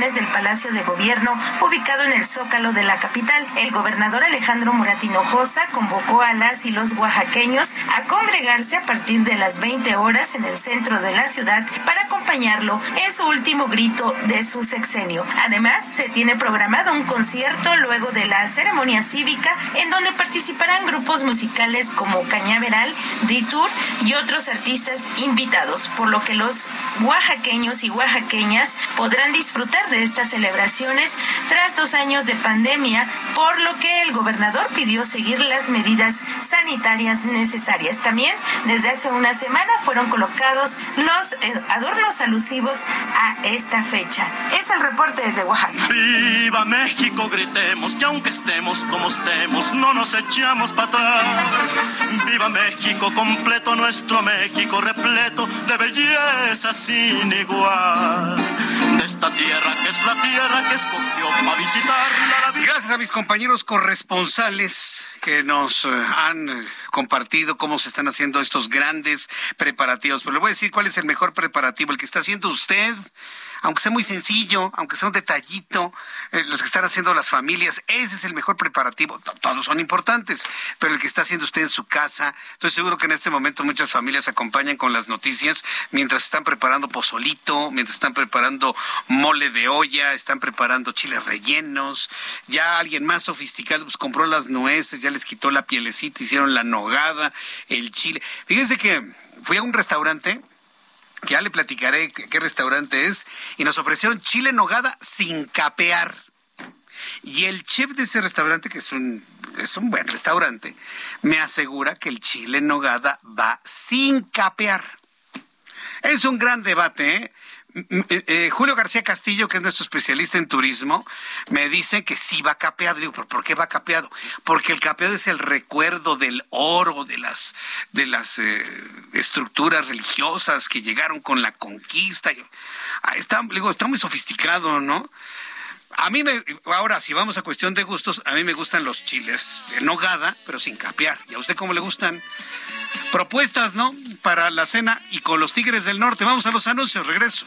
inmediaciones del Palacio de Gobierno ubicado en el Zócalo de la capital. El gobernador Alejandro Muratino Josa convocó a las y los oaxaqueños a congregarse a partir de las 20 horas en el centro de la ciudad para acompañarlo en su último grito de su sexenio. Además, se tiene programado un concierto luego de la ceremonia cívica en donde participarán grupos musicales como Cañaveral, Ditur y otros artistas invitados, por lo que los oaxaqueños y oaxaqueñas podrán disfrutar de estas celebraciones tras dos años de pandemia, por lo que el gobernador pidió seguir las medidas sanitarias necesarias. También desde hace una semana fueron colocados los eh, alusivos a esta fecha. Es el reporte desde Oaxaca. ¡Viva México! Gritemos que aunque estemos como estemos, no nos echamos para atrás. ¡Viva México! Completo nuestro México, repleto de belleza sin igual. Esta tierra que es la tierra que escogió para visitarla. Gracias a mis compañeros corresponsales que nos eh, han eh, compartido cómo se están haciendo estos grandes preparativos. Pero le voy a decir cuál es el mejor preparativo, el que está haciendo usted aunque sea muy sencillo, aunque sea un detallito, eh, los que están haciendo las familias, ese es el mejor preparativo. Todos son importantes, pero el que está haciendo usted en su casa, estoy seguro que en este momento muchas familias acompañan con las noticias mientras están preparando pozolito, mientras están preparando mole de olla, están preparando chiles rellenos, ya alguien más sofisticado pues compró las nueces, ya les quitó la pielecita, hicieron la nogada, el chile. Fíjense que fui a un restaurante ya le platicaré qué, restaurante es, y nos ofrecieron chile nogada sin capear. Y el chef de ese restaurante, que es un, es un buen restaurante, me asegura que el chile nogada va sin capear. Es un gran debate, ¿eh? Eh, eh, Julio García Castillo, que es nuestro especialista en turismo, me dice que sí va capeado. Digo, ¿por qué va capeado? Porque el capeado es el recuerdo del oro, de las, de las eh, estructuras religiosas que llegaron con la conquista. Ah, está, está muy sofisticado, ¿no? A mí me, ahora si vamos a cuestión de gustos, a mí me gustan los chiles en nogada, pero sin capear. ¿Y a usted cómo le gustan? Propuestas, ¿no? Para la cena y con los Tigres del Norte. Vamos a los anuncios, regreso.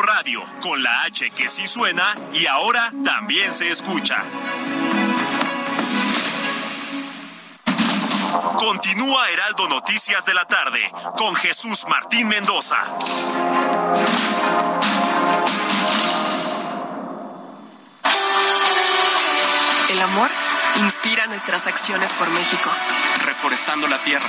Radio, con la H que sí suena y ahora también se escucha. Continúa Heraldo Noticias de la tarde con Jesús Martín Mendoza. El amor inspira nuestras acciones por México. Reforestando la tierra,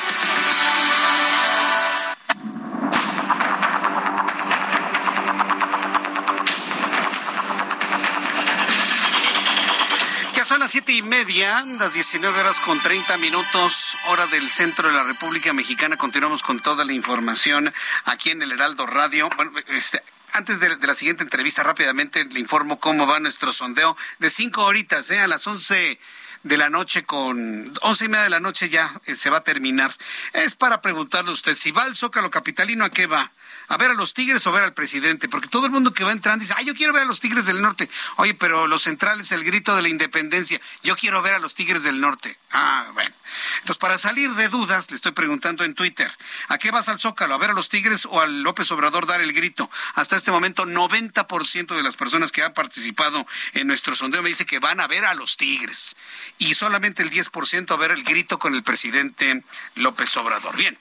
Siete y media, las 19 horas con 30 minutos, hora del centro de la República Mexicana. Continuamos con toda la información aquí en el Heraldo Radio. Bueno, este, antes de, la siguiente entrevista, rápidamente le informo cómo va nuestro sondeo de cinco horitas, ¿eh? a las once de la noche con once y media de la noche ya eh, se va a terminar. Es para preguntarle a usted si va al Zócalo Capitalino, ¿a qué va? A ver a los Tigres o ver al presidente, porque todo el mundo que va entrando dice, ay, yo quiero ver a los Tigres del Norte. Oye, pero los centrales, el grito de la independencia, yo quiero ver a los Tigres del Norte. Ah, bueno. Entonces, para salir de dudas, le estoy preguntando en Twitter, ¿a qué vas al Zócalo? ¿A ver a los Tigres o al López Obrador dar el grito? Hasta este momento, 90% de las personas que han participado en nuestro sondeo me dice que van a ver a los Tigres y solamente el 10% a ver el grito con el presidente López Obrador. Bien,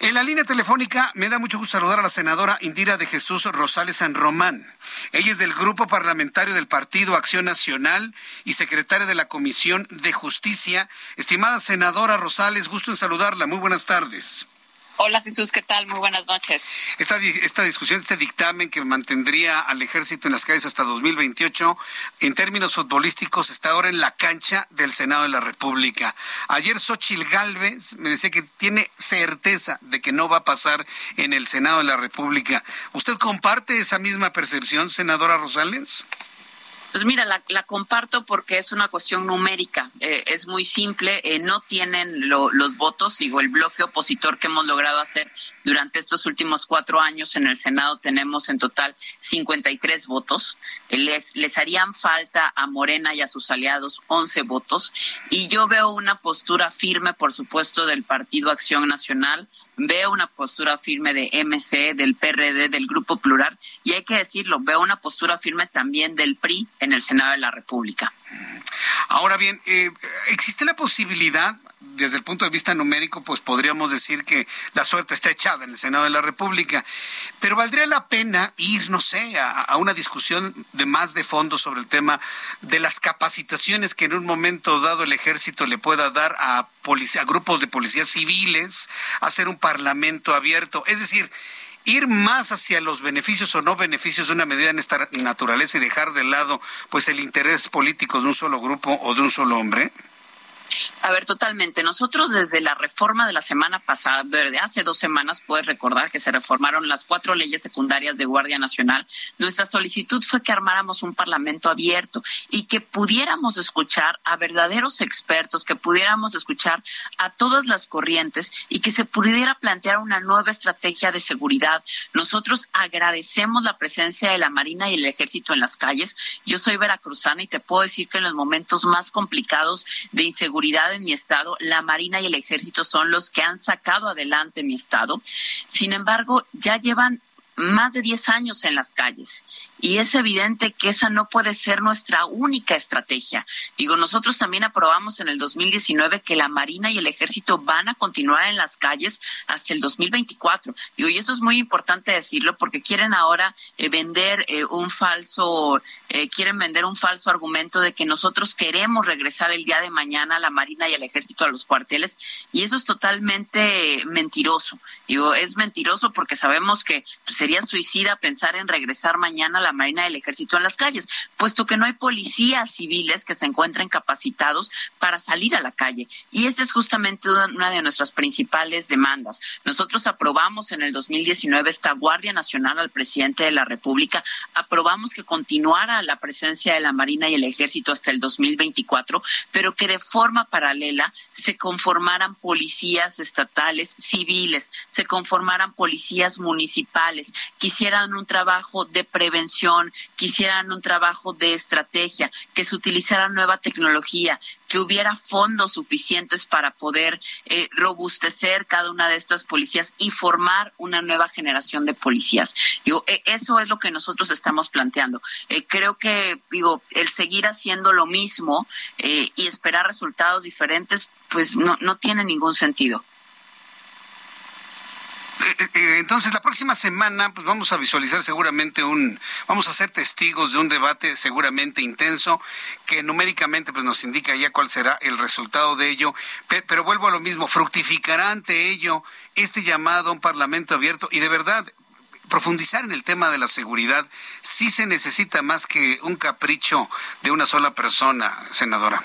en la línea telefónica me da mucho gusto saludar a la senadora Indira de Jesús Rosales San Román. Ella es del Grupo Parlamentario del Partido Acción Nacional y secretaria de la Comisión de Justicia. Estimada senadora Rosales, gusto en saludarla. Muy buenas tardes. Hola Jesús, ¿qué tal? Muy buenas noches. Esta, esta discusión, este dictamen que mantendría al ejército en las calles hasta 2028, en términos futbolísticos, está ahora en la cancha del Senado de la República. Ayer Xochil Gálvez me decía que tiene certeza de que no va a pasar en el Senado de la República. ¿Usted comparte esa misma percepción, senadora Rosales? Pues mira, la, comparto porque es una cuestión numérica, eh, es muy simple, eh, no tienen los votos, digo, el bloque opositor que hemos logrado hacer durante estos últimos cuatro años en el Senado tenemos en total 53 votos, les, les harían falta a Morena y a sus aliados 11 votos. Y yo veo una postura firme, por supuesto, del Partido Acción Nacional, veo una postura firme de MC, del PRD, del Grupo Plural, y hay que decirlo, veo una postura firme también del PRI en el Senado de la República. Ahora bien, eh, ¿existe la posibilidad, desde el punto de vista numérico, pues podríamos decir que la suerte está echada en el Senado de la República, pero valdría la pena ir, no sé, a, una discusión de más de fondo sobre el tema de las capacitaciones que en un momento dado el ejército le pueda dar a, a grupos de policías civiles, hacer un parlamento abierto, es decir, ir más hacia los beneficios o no beneficios de una medida en esta naturaleza y dejar de lado pues el interés político de un solo grupo o de un solo hombre? A ver, totalmente. Nosotros desde la reforma de la semana pasada, desde hace dos semanas, puedes recordar que se reformaron las cuatro leyes secundarias de Guardia Nacional. Nuestra solicitud fue que armáramos un parlamento abierto y que pudiéramos escuchar a verdaderos expertos, que pudiéramos escuchar a todas las corrientes y que se pudiera plantear una nueva estrategia de seguridad. Nosotros agradecemos la presencia de la Marina y el Ejército en las calles. Yo soy veracruzana y te puedo decir que en los momentos más complicados de inseguridad, en mi estado, la Marina y el Ejército son los que han sacado adelante mi estado. Sin embargo, ya llevan más de 10 años en las calles y es evidente que esa no puede ser nuestra única estrategia. Digo, nosotros también aprobamos en el 2019 que la Marina y el Ejército van a continuar en las calles hasta el 2024. Digo, y eso es muy importante decirlo porque quieren ahora eh, vender eh, un falso, eh, quieren vender un falso argumento de que nosotros queremos regresar el día de mañana a la Marina y al Ejército a los cuarteles y eso es totalmente mentiroso. Digo, es mentiroso porque sabemos que pues, sería suicida pensar en regresar mañana a la Marina del Ejército en las calles, puesto que no hay policías civiles que se encuentren capacitados para salir a la calle. Y esta es justamente una de nuestras principales demandas. Nosotros aprobamos en el 2019 esta Guardia Nacional al presidente de la República, aprobamos que continuara la presencia de la Marina y el Ejército hasta el 2024, pero que de forma paralela se conformaran policías estatales civiles, se conformaran policías municipales, que hicieran un trabajo de prevención quisieran un trabajo de estrategia, que se utilizara nueva tecnología, que hubiera fondos suficientes para poder eh, robustecer cada una de estas policías y formar una nueva generación de policías. E, eso es lo que nosotros estamos planteando. Eh, creo que, digo, el seguir haciendo lo mismo eh, y esperar resultados diferentes, pues no, no tiene ningún sentido. Eh, eh, entonces, la próxima semana, pues vamos a visualizar seguramente un, vamos a ser testigos de un debate seguramente intenso, que numéricamente pues nos indica ya cuál será el resultado de ello. Pero, vuelvo a lo mismo, fructificará ante ello este llamado a un parlamento abierto y de verdad profundizar en el tema de la seguridad sí se necesita más que un capricho de una sola persona, senadora.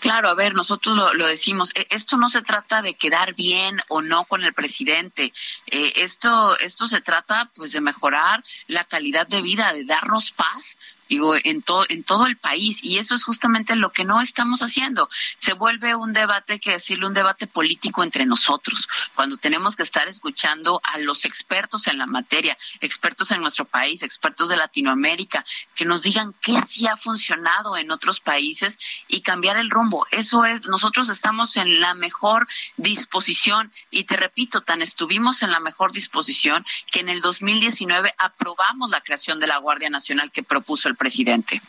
Claro, a ver, nosotros lo, decimos, e, esto no se trata de quedar bien o no con el presidente, eh, esto, esto se trata pues de mejorar la calidad de vida, de darnos paz, digo, en, todo en todo el país. Y eso es justamente lo que no estamos haciendo. Se vuelve un debate, que decirle, un debate político entre nosotros, cuando tenemos que estar escuchando a los expertos en la materia, expertos en nuestro país, expertos de Latinoamérica, que nos digan qué sí ha funcionado en otros países y cambiar el rumbo. Eso es, nosotros estamos en la mejor disposición y te repito, tan estuvimos en la mejor disposición que en el 2019 aprobamos la creación de la Guardia Nacional que propuso el presidente.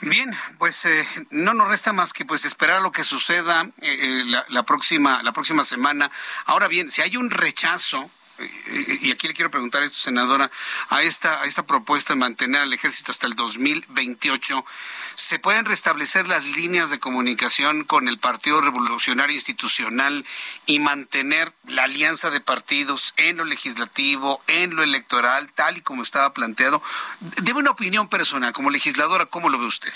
Bien, pues eh, no nos resta más que pues esperar lo que suceda eh, eh, la, próxima la próxima semana. Ahora bien, si hay un rechazo y aquí le quiero preguntar esto, senadora, a esta, a esta propuesta de mantener al ejército hasta el 2028, ¿se pueden restablecer las líneas de comunicación con el Partido Revolucionario Institucional y mantener la alianza de partidos en lo legislativo, en lo electoral, tal y como estaba planteado? Debe una opinión personal, como legisladora, ¿cómo lo ve usted?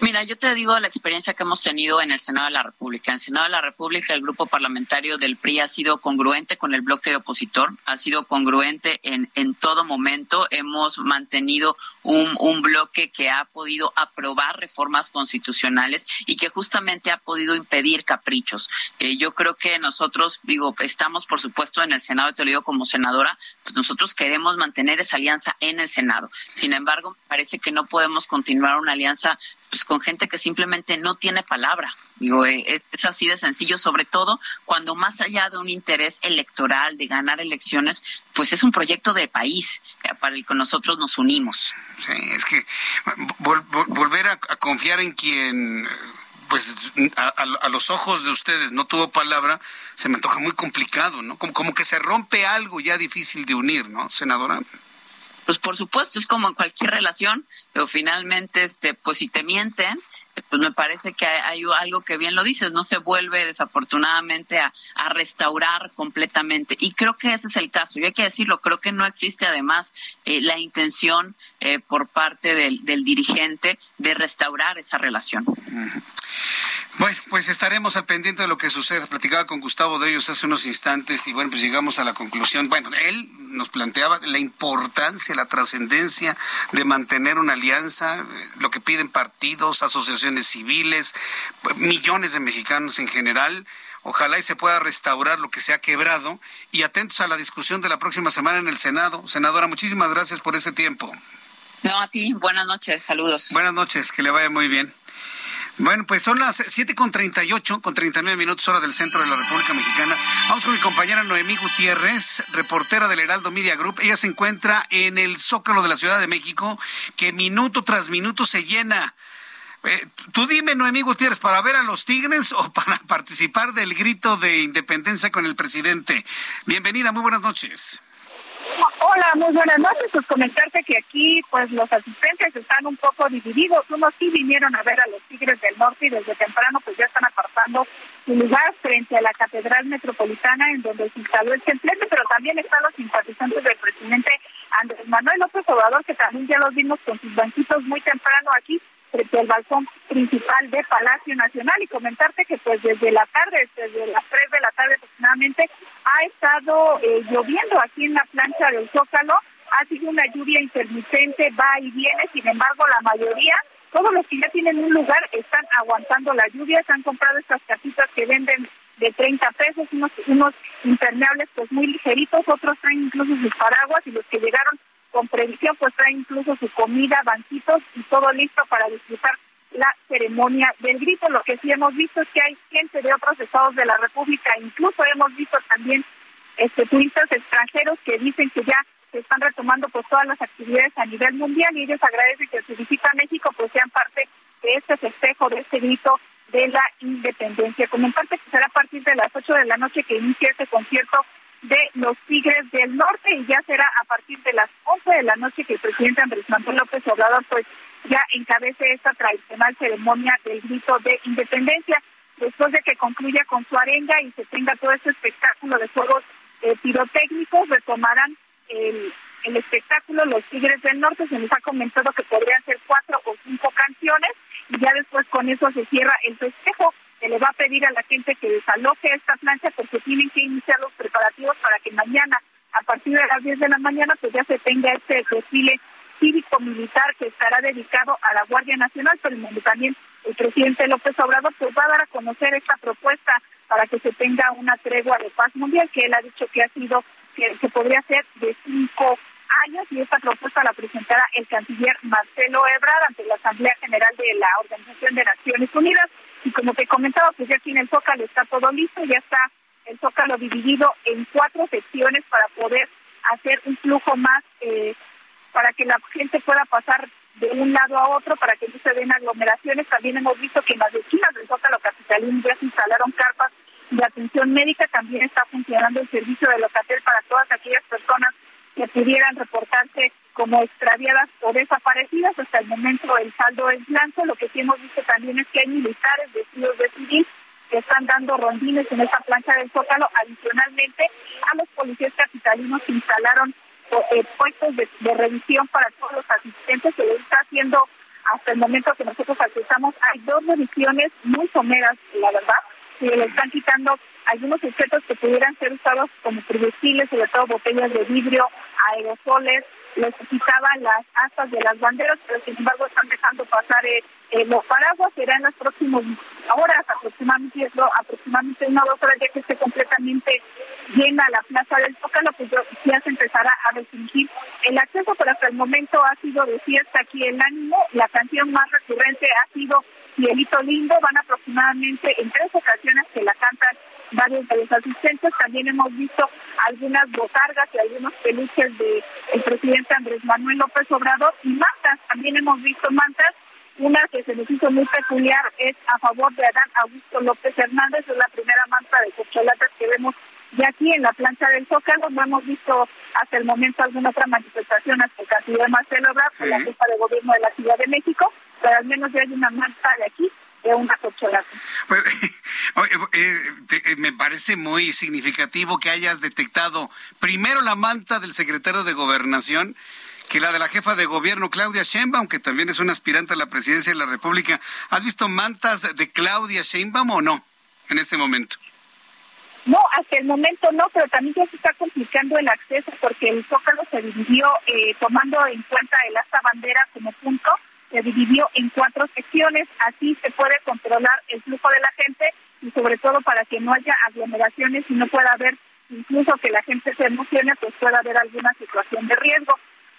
Mira, yo te digo la experiencia que hemos tenido en el Senado de la República. En el Senado de la República, el grupo parlamentario del PRI ha sido congruente con el bloque de opositor, ha sido congruente en, en todo momento. Hemos mantenido un, un bloque que ha podido aprobar reformas constitucionales y que justamente ha podido impedir caprichos. Eh, yo creo que nosotros, digo, estamos por supuesto en el Senado, lo digo como senadora, pues nosotros queremos mantener esa alianza en el Senado. Sin embargo, parece que no podemos continuar una alianza pues con gente que simplemente no tiene palabra. Digo, eh, es, así de sencillo, sobre todo cuando más allá de un interés electoral, de ganar elecciones, pues es un proyecto de país para el que nosotros nos unimos. Sí, es que volver a, confiar en quien pues a, los ojos de ustedes no tuvo palabra, se me antoja muy complicado, ¿no? Como, como que se rompe algo ya difícil de unir, ¿no, senadora? Pues por supuesto es como en cualquier relación, pero finalmente, este, pues si te mienten, pues me parece que hay, algo que bien lo dices, no se vuelve desafortunadamente a, restaurar completamente. Y creo que ese es el caso. Y hay que decirlo, creo que no existe además eh, la intención eh, por parte del, del, dirigente de restaurar esa relación. Bueno, pues estaremos al pendiente de lo que suceda. Platicaba con Gustavo de ellos hace unos instantes y bueno, pues llegamos a la conclusión. Bueno, él nos planteaba la importancia, la trascendencia de mantener una alianza, lo que piden partidos, asociaciones civiles, millones de mexicanos en general. Ojalá y se pueda restaurar lo que se ha quebrado y atentos a la discusión de la próxima semana en el Senado. Senadora, muchísimas gracias por ese tiempo. No, a ti, buenas noches, saludos. Buenas noches, que le vaya muy bien. Bueno, pues son las siete con treinta y ocho, con treinta nueve minutos hora del centro de la República Mexicana. Vamos con mi compañera Noemí Gutiérrez, reportera del Heraldo Media Group. Ella se encuentra en el Zócalo de la Ciudad de México, que minuto tras minuto se llena. Eh, tú dime, Noemí Gutiérrez, ¿para ver a los Tigres o para participar del grito de independencia con el presidente? Bienvenida, muy buenas noches. Hola, muy buenas noches. Pues comentarte que aquí, pues los asistentes están un poco divididos. Unos sí vinieron a ver a los Tigres del Norte y desde temprano pues ya están apartando su lugar frente a la Catedral Metropolitana en donde se instaló el templete, pero también están los simpatizantes del presidente Andrés Manuel López Obrador, que también ya los vimos con sus banquitos muy temprano aquí frente al balcón principal de Palacio Nacional y comentarte que pues desde la tarde, desde las 3 de la tarde aproximadamente, ha estado eh, lloviendo aquí en la plancha del Zócalo, ha sido una lluvia intermitente, va y viene, sin embargo la mayoría, todos los que ya tienen un lugar están aguantando la lluvia, se han comprado estas casitas que venden de 30 pesos, unos, unos impermeables pues muy ligeritos, otros traen incluso sus paraguas y los que llegaron con previsión, pues trae incluso su comida, banquitos y todo listo para disfrutar la ceremonia del grito. Lo que sí hemos visto es que hay gente de otros estados de la República, incluso hemos visto también este turistas extranjeros que dicen que ya se están retomando pues todas las actividades a nivel mundial y ellos agradecen que su visita a México pues sean parte de este festejo, de este grito de la independencia. Como parte que será a partir de las 8 de la noche que inicia este concierto de los Tigres del Norte y ya será a partir de las 11 de la noche que el presidente Andrés Manuel López Obrador pues ya encabece esta tradicional ceremonia del grito de independencia después de que concluya con su arenga y se tenga todo este espectáculo de juegos eh, pirotécnicos retomarán el, el espectáculo Los Tigres del Norte. Se nos ha comentado que podrían ser cuatro o cinco canciones y ya después con eso se cierra el festejo se le va a pedir a la gente que desaloje esta plancha porque tienen que iniciar los para que mañana, a partir de las 10 de la mañana, pues ya se tenga este desfile cívico-militar que estará dedicado a la Guardia Nacional, pero también el presidente López Obrador pues va a dar a conocer esta propuesta para que se tenga una tregua de paz mundial, que él ha dicho que ha sido, que, que podría ser de cinco años y esta propuesta la presentará el canciller Marcelo Ebrard ante la Asamblea General de la Organización de Naciones Unidas. Y como te comentaba, pues ya aquí en el Zócalo está todo listo, ya está Zócalo dividido en cuatro secciones para poder hacer un flujo más, eh, para que la gente pueda pasar de un lado a otro, para que no se den aglomeraciones. También hemos visto que en las esquinas del Zócalo Capitalín ya se instalaron carpas de atención médica. También está funcionando el servicio de locatel para todas aquellas personas que pudieran reportarse como extraviadas o desaparecidas. Hasta el momento el saldo es blanco. Lo que sí hemos visto también es que hay militares vestidos de civil están dando rondines en esta plancha del Zócalo. Adicionalmente, a los policías capitalinos instalaron eh, puestos de, revisión para todos los asistentes que lo está haciendo hasta el momento que nosotros accesamos. Hay dos revisiones muy someras, la verdad, que le están quitando algunos objetos que pudieran ser usados como proyectiles, sobre todo botellas de vidrio, aerosoles, les quitaban las asas de las banderas, pero sin embargo están dejando pasar eh, eh, los paraguas, será en las próximas horas, aproximadamente, aproximadamente una o dos horas, ya que esté completamente llena la plaza del Zócalo, pues ya se empezará a restringir el acceso, pero hasta el momento ha sido de fiesta aquí el ánimo, la canción más recurrente ha sido Cielito Lindo, van aproximadamente en tres ocasiones que la cantan varios de los asistentes. También hemos visto algunas botargas y algunos peluches del el presidente Andrés Manuel López Obrador y mantas. También hemos visto mantas. Una que se nos hizo muy peculiar es a favor de Adán Augusto López Hernández, es la primera manta de cocholatas que vemos ya aquí en la plancha del Zócalo. No hemos visto hasta el momento alguna otra manifestación hasta el castillo de Marcelo Ebrard, la jefa de gobierno de la Ciudad de México, pero al menos ya hay una manta de aquí de una cocholata. Pues, eh, eh, me parece muy significativo que hayas detectado primero la manta del secretario de Gobernación que la de la jefa de gobierno Claudia Sheinbaum, que también es una aspirante a la presidencia de la República. ¿Has visto mantas de Claudia Sheinbaum o no en este momento? No, hasta el momento no, pero también ya se está complicando el acceso porque el Zócalo se dividió eh, tomando en cuenta el asta bandera como punto se dividió en cuatro secciones, así se puede controlar el flujo de la gente y sobre todo para que no haya aglomeraciones y no pueda haber incluso que la gente se emocione, pues pueda haber alguna situación de riesgo.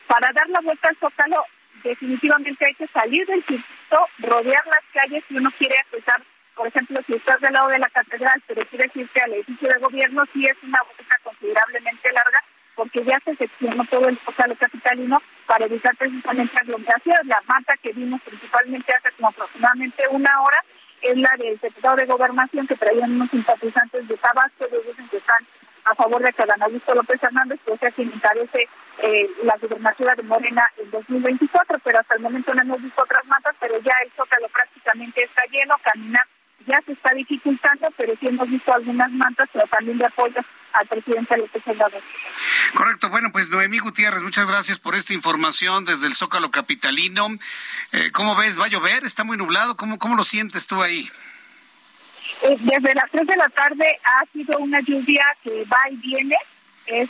Para dar la vuelta al Zócalo, definitivamente hay que salir del circuito, rodear las calles si uno quiere accesar, por ejemplo, si estás del lado de la catedral, pero quieres irte al edificio de gobierno, sí es una vuelta considerablemente larga, porque ya se seccionó todo el Zócalo capitalino para evitar precisamente aglomeraciones. La mata que vimos principalmente hace como aproximadamente una hora es la del secretario de Gobernación que traían unos simpatizantes de Tabasco, ellos dicen que están a favor de que Augusto López Hernández pues sea quien encabece eh, la gubernatura de Morena en 2024, pero hasta el momento no hemos visto otras matas, pero ya el Zócalo prácticamente está lleno, caminar ya se está dificultando, pero sí hemos visto algunas mantas, pero también de apoyo al presidente López Obrador. Correcto. Bueno, pues Noemí Gutiérrez, muchas gracias por esta información desde el Zócalo Capitalino. Eh, ¿Cómo ves? ¿Va a llover? ¿Está muy nublado? ¿Cómo, cómo lo sientes tú ahí? Eh, desde las 3 de la tarde ha sido una lluvia que va y viene. Es,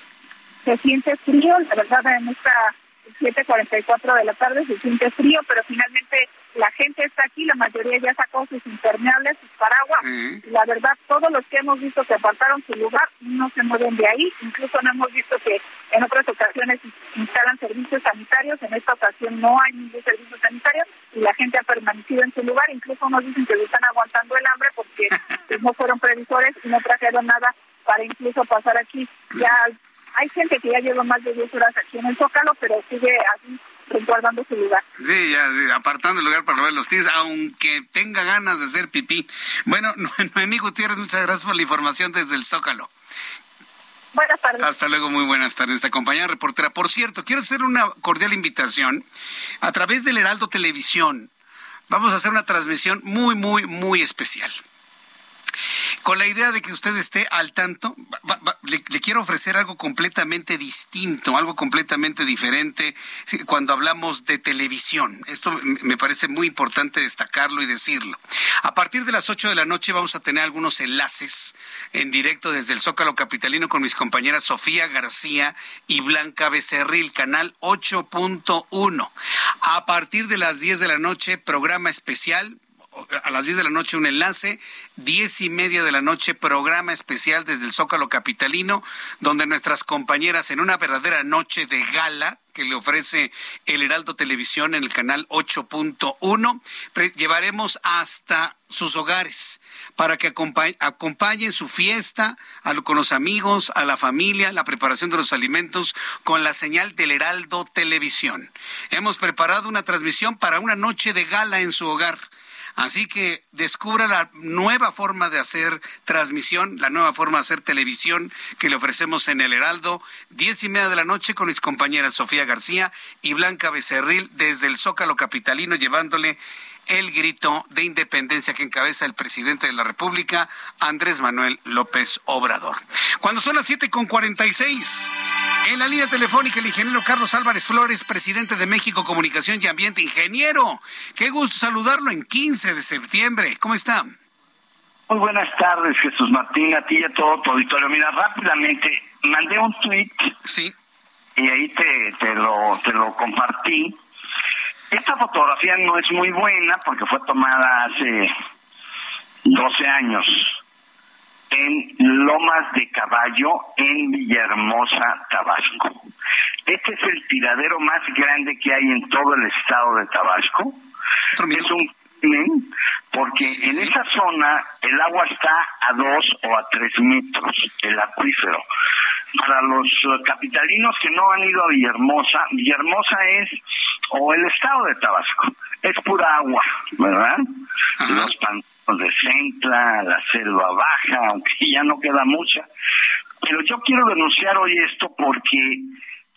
se siente frío, la verdad en esta 7.44 de la tarde se siente frío, pero finalmente la gente está aquí, la mayoría ya sacó sus impermeables, sus paraguas. La verdad, todos los que hemos visto que apartaron su lugar no se mueven de ahí. Incluso no hemos visto que en otras ocasiones instalan servicios sanitarios. En esta ocasión no hay ningún servicio sanitario y la gente ha permanecido en su lugar. Incluso nos dicen que están aguantando el hambre porque pues, no fueron previsores y no trajeron nada para incluso pasar aquí. Ya hay gente que ya lleva más de 10 horas aquí en el Zócalo, pero sigue así resguardando su lugar. Sí, ya apartando el lugar para ver los tíos, aunque tenga ganas de hacer pipí. Bueno, Noemí Gutiérrez, muchas gracias por la información desde el Zócalo. Buenas tardes. Hasta luego, muy buenas tardes, esta compañera reportera. Por cierto, quiero hacer una cordial invitación a través del Heraldo Televisión. Vamos a hacer una transmisión muy, muy, muy especial. Con la idea de que usted esté al tanto, le, quiero ofrecer algo completamente distinto, algo completamente diferente cuando hablamos de televisión. Esto me parece muy importante destacarlo y decirlo. A partir de las 8 de la noche vamos a tener algunos enlaces en directo desde el Zócalo Capitalino con mis compañeras Sofía García y Blanca Becerril, canal 8.1. A partir de las 10 de la noche, programa especial a las 10 de la noche un enlace, diez y media de la noche programa especial desde el Zócalo Capitalino, donde nuestras compañeras en una verdadera noche de gala que le ofrece el Heraldo Televisión en el canal 8.1, llevaremos hasta sus hogares para que acompañen su fiesta con los amigos, a la familia, la preparación de los alimentos con la señal del Heraldo Televisión. Hemos preparado una transmisión para una noche de gala en su hogar Así que descubra la nueva forma de hacer transmisión, la nueva forma de hacer televisión que le ofrecemos en el Heraldo, diez y media de la noche con mis compañeras Sofía García y Blanca Becerril desde el Zócalo Capitalino llevándole el grito de independencia que encabeza el presidente de la República, Andrés Manuel López Obrador. Cuando son las siete con cuarenta y seis, en la línea telefónica el ingeniero Carlos Álvarez Flores, presidente de México Comunicación y Ambiente. Ingeniero, qué gusto saludarlo en 15 de septiembre. ¿Cómo está? Muy buenas tardes, Jesús Martín, a ti y a todo tu auditorio. Mira, rápidamente, mandé un tweet. Sí. Y ahí te, te, lo, te lo compartí esta fotografía no es muy buena porque fue tomada hace 12 años en Lomas de Caballo, en Villahermosa, Tabasco. Este es el tiradero más grande que hay en todo el estado de Tabasco. Es un porque en esa zona el agua está a dos o a tres metros, el acuífero. Para los eh, capitalinos que no han ido a Villahermosa, Villahermosa es, o el estado de Tabasco, es pura agua, ¿verdad? Los pantanos de Centra, la selva baja, aunque ya no queda mucha. Pero yo quiero denunciar hoy esto porque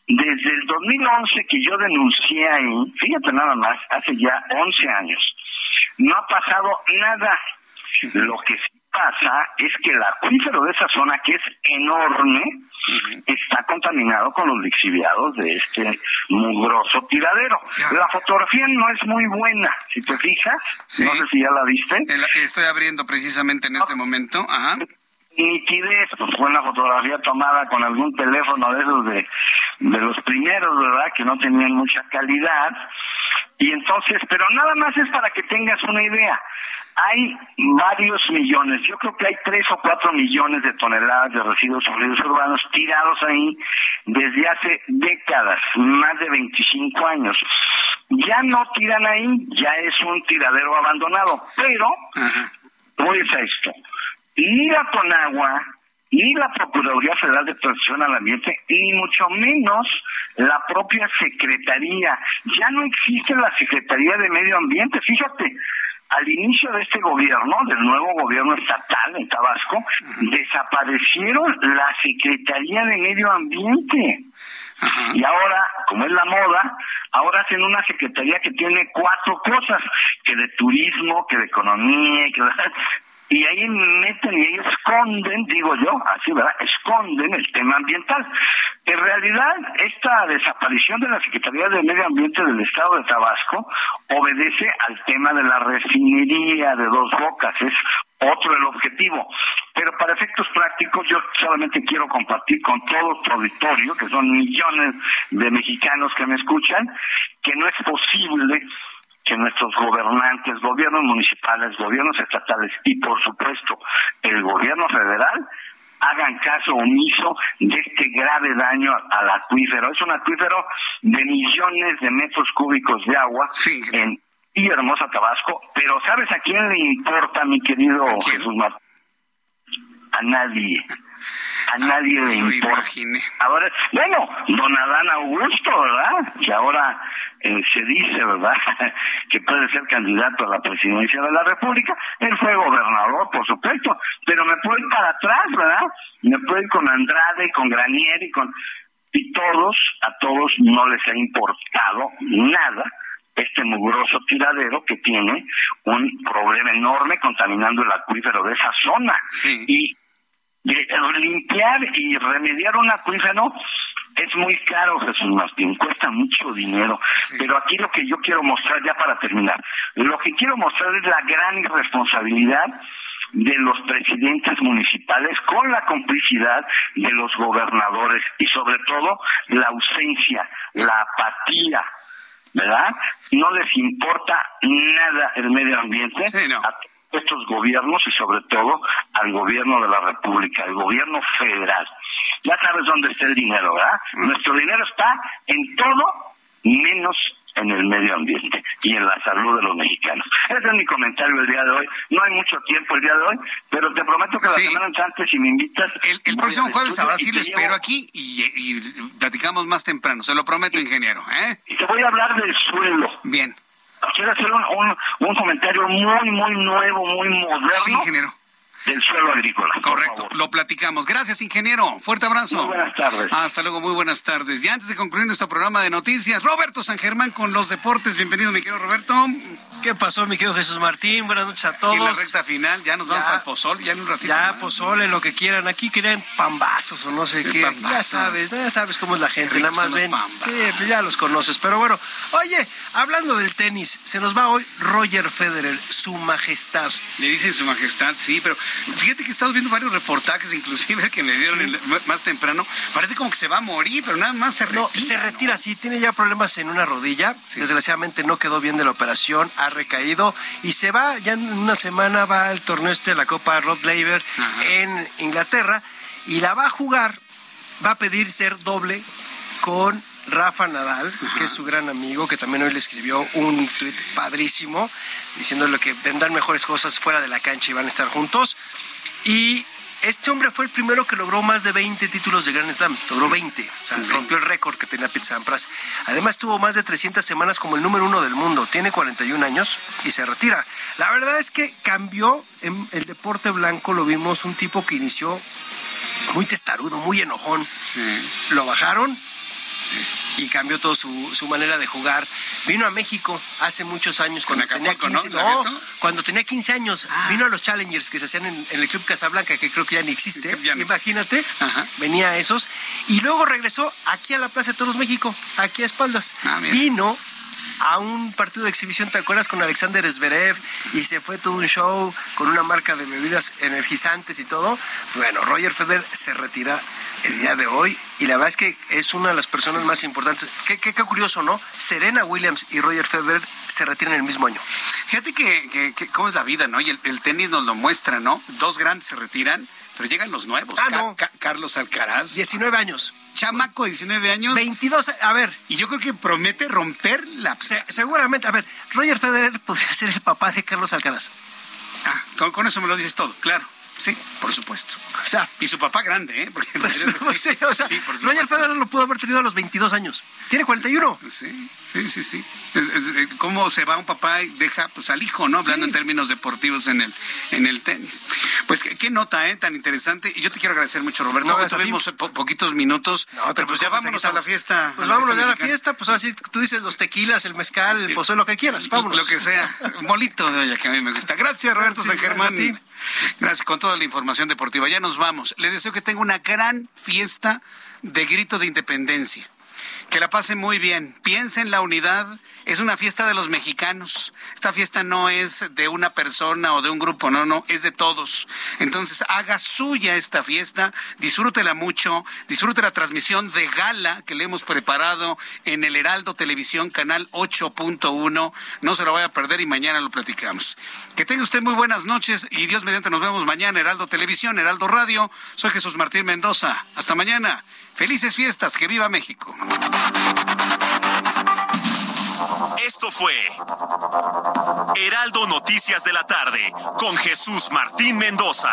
desde el 2011 que yo denuncié ahí, fíjate nada más, hace ya 11 años, no ha pasado nada. Lo que pasa es que el acuífero de esa zona, que es enorme, está contaminado con los lixiviados de este mugroso tiradero. La fotografía no es muy buena, si te fijas. No sé si ya la viste. Estoy abriendo precisamente en este momento. Ajá. Nitidez, pues fue una fotografía tomada con algún teléfono de esos de, de los primeros, ¿verdad? Que no tenían mucha calidad y entonces, pero nada más es para que tengas una idea. Hay varios millones, yo creo que hay tres o cuatro millones de toneladas de residuos sólidos urbanos tirados ahí desde hace décadas, más de 25 años. Ya no tiran ahí, ya es un tiradero abandonado, pero, pues a esto, ni la Conagua, ni la Procuraduría Federal de Protección al Ambiente, ni mucho menos la propia Secretaría. Ya no existe la Secretaría de Medio Ambiente. Fíjate, al inicio de este gobierno, del nuevo gobierno estatal en Tabasco, desaparecieron la Secretaría de Medio Ambiente. Y ahora, como es la moda, ahora hacen una secretaría que tiene cuatro cosas, que de turismo, que de economía, que de y ahí meten y ellos esconden, digo yo, así, ¿verdad? Esconden el tema ambiental. En realidad, esta desaparición de la Secretaría de Medio Ambiente del Estado de Tabasco obedece al tema de la refinería de dos bocas, es otro el objetivo. Pero para efectos prácticos, yo solamente quiero compartir con todo tu auditorio, que son millones de mexicanos que me escuchan, que no es posible que nuestros gobernantes, gobiernos municipales, gobiernos estatales y por supuesto el gobierno federal hagan caso omiso de este grave daño al acuífero. Es un acuífero de millones de metros cúbicos de agua en y hermosa Tabasco, pero ¿sabes a quién le importa, mi querido Jesús Martín? A nadie a nadie le importa. Ahora, bueno, don Adán Augusto, ¿verdad? Que ahora eh, se dice, ¿verdad? que puede ser candidato a la presidencia de la República. Él fue gobernador, por supuesto, pero me puedo ir para atrás, ¿verdad? Me puedo ir con Andrade, con Granier y con... Y todos, a todos no les ha importado nada este mugroso tiradero que tiene un problema enorme contaminando el acuífero de esa zona. Y limpiar y remediar un acuífero es muy caro, Jesús Martín, cuesta mucho dinero. Pero aquí lo que yo quiero mostrar, ya para terminar, lo que quiero mostrar es la gran irresponsabilidad de los presidentes municipales con la complicidad de los gobernadores y sobre todo la ausencia, la apatía, ¿verdad? No les importa nada el medio ambiente estos gobiernos y sobre todo al gobierno de la República, al gobierno federal. Ya sabes dónde está el dinero, ¿verdad? Nuestro dinero está en todo menos en el medio ambiente y en la salud de los mexicanos. Ese es mi comentario el día de hoy. No hay mucho tiempo el día de hoy, pero te prometo que la semana antes, si me invitas... El, próximo jueves ahora sí le espero aquí y, y, platicamos más temprano, se lo prometo, ingeniero. ¿eh? Y te voy a hablar del suelo. Bien quiero hacer un, un, comentario muy, muy nuevo, muy moderno. Sí, ingeniero del suelo agrícola. Correcto, lo platicamos. Gracias, ingeniero. Fuerte abrazo. Muy buenas tardes. Hasta luego, muy buenas tardes. Y antes de concluir nuestro programa de noticias, Roberto San Germán con los deportes. Bienvenido, mi querido Roberto. ¿Qué pasó, mi querido Jesús Martín? Buenas noches a todos. en la recta final, ya nos vamos al pozol, ya en un ratito. Ya, pozole, lo que quieran. Aquí querían pambazos o no sé qué. Ya sabes, ya sabes cómo es la gente. Nada más ven. Sí, pues ya los conoces. Pero bueno, oye, hablando del tenis, se nos va hoy Roger Federer, su majestad. Le dicen su majestad, sí, pero Fíjate que he estado viendo varios reportajes, inclusive que me dieron más temprano. Parece como que se va a morir, pero nada más se retira. No, se retira, sí, tiene ya problemas en una rodilla. Desgraciadamente no quedó bien de la operación, ha recaído y se va, ya en una semana va al torneo este de la Copa Rod Laver en Inglaterra y la va a jugar, va a pedir ser doble con Rafa Nadal, que es su gran amigo, que también hoy le escribió un tweet padrísimo, diciéndole que vendrán mejores cosas fuera de la cancha y van a estar juntos. Y este hombre fue el primero que logró más de 20 títulos de Grand Slam, logró 20, o sea, rompió el récord que tenía Pete Sampras. Además tuvo más de 300 semanas como el número uno del mundo, tiene 41 años y se retira. La verdad es que cambió en el deporte blanco, lo vimos un tipo que inició muy testarudo, muy enojón. Lo bajaron y cambió toda su, su, manera de jugar. Vino a México hace muchos años, cuando tenía 15, ¿no? cuando tenía 15 años, ah. vino a los Challengers que se hacían en, el Club Casablanca, que creo que ya ni existe, imagínate, venía a esos, y luego regresó aquí a la Plaza de Toros México, aquí a espaldas. Ah, vino a un partido de exhibición, ¿te acuerdas? Con Alexander Zverev y se fue todo un show con una marca de bebidas energizantes y todo. Bueno, Roger Federer se retira el día de hoy y la verdad es que es una de las personas más importantes. Qué, qué, curioso, ¿no? Serena Williams y Roger Federer se retiran el mismo año. Fíjate que, cómo es la vida, ¿no? Y el, tenis nos lo muestra, ¿no? Dos grandes se retiran, pero llegan los nuevos. Ah, Carlos Alcaraz. 19 años. Chamaco, 19 años. 22, a ver. Y yo creo que promete romper la... seguramente, a ver, Roger Federer podría ser el papá de Carlos Alcaraz. Ah, con eso me lo dices todo, claro. Sí, por supuesto. O sea, y su papá grande, ¿eh? Porque, pues, sí, o sea, Roger Federer lo pudo haber tenido a los 22 años. Tiene 41. Sí, sí, sí, sí. Eh, ¿Cómo se va un papá y deja pues, al hijo, ¿no? Hablando en términos deportivos en el, en el tenis. Pues qué, nota, ¿eh? Tan interesante. Y yo te quiero agradecer mucho, Roberto. No, tuvimos poquitos minutos. pero pues ya vámonos a la fiesta. Pues vámonos ya a la fiesta. Pues así tú dices los tequilas, el mezcal, el pozole, lo que quieras. Vámonos. Lo que sea. Molito, que a mí me gusta. Gracias, Roberto San Germán. Gracias con toda la información deportiva. Ya nos vamos. Le deseo que tenga una gran fiesta de grito de independencia. Que la pase muy bien. Piense en la unidad. Es una fiesta de los mexicanos. Esta fiesta no es de una persona o de un grupo, no, no, es de todos. Entonces, haga suya esta fiesta, disfrútela mucho, disfrute la transmisión de gala que le hemos preparado en el Heraldo Televisión, canal 8.1. No se lo vaya a perder y mañana lo platicamos. Que tenga usted muy buenas noches y Dios mediante nos vemos mañana, Heraldo Televisión, Heraldo Radio. Soy Jesús Martín Mendoza. Hasta mañana. Felices fiestas, que viva México. Esto fue Heraldo Noticias de la tarde con Jesús Martín Mendoza.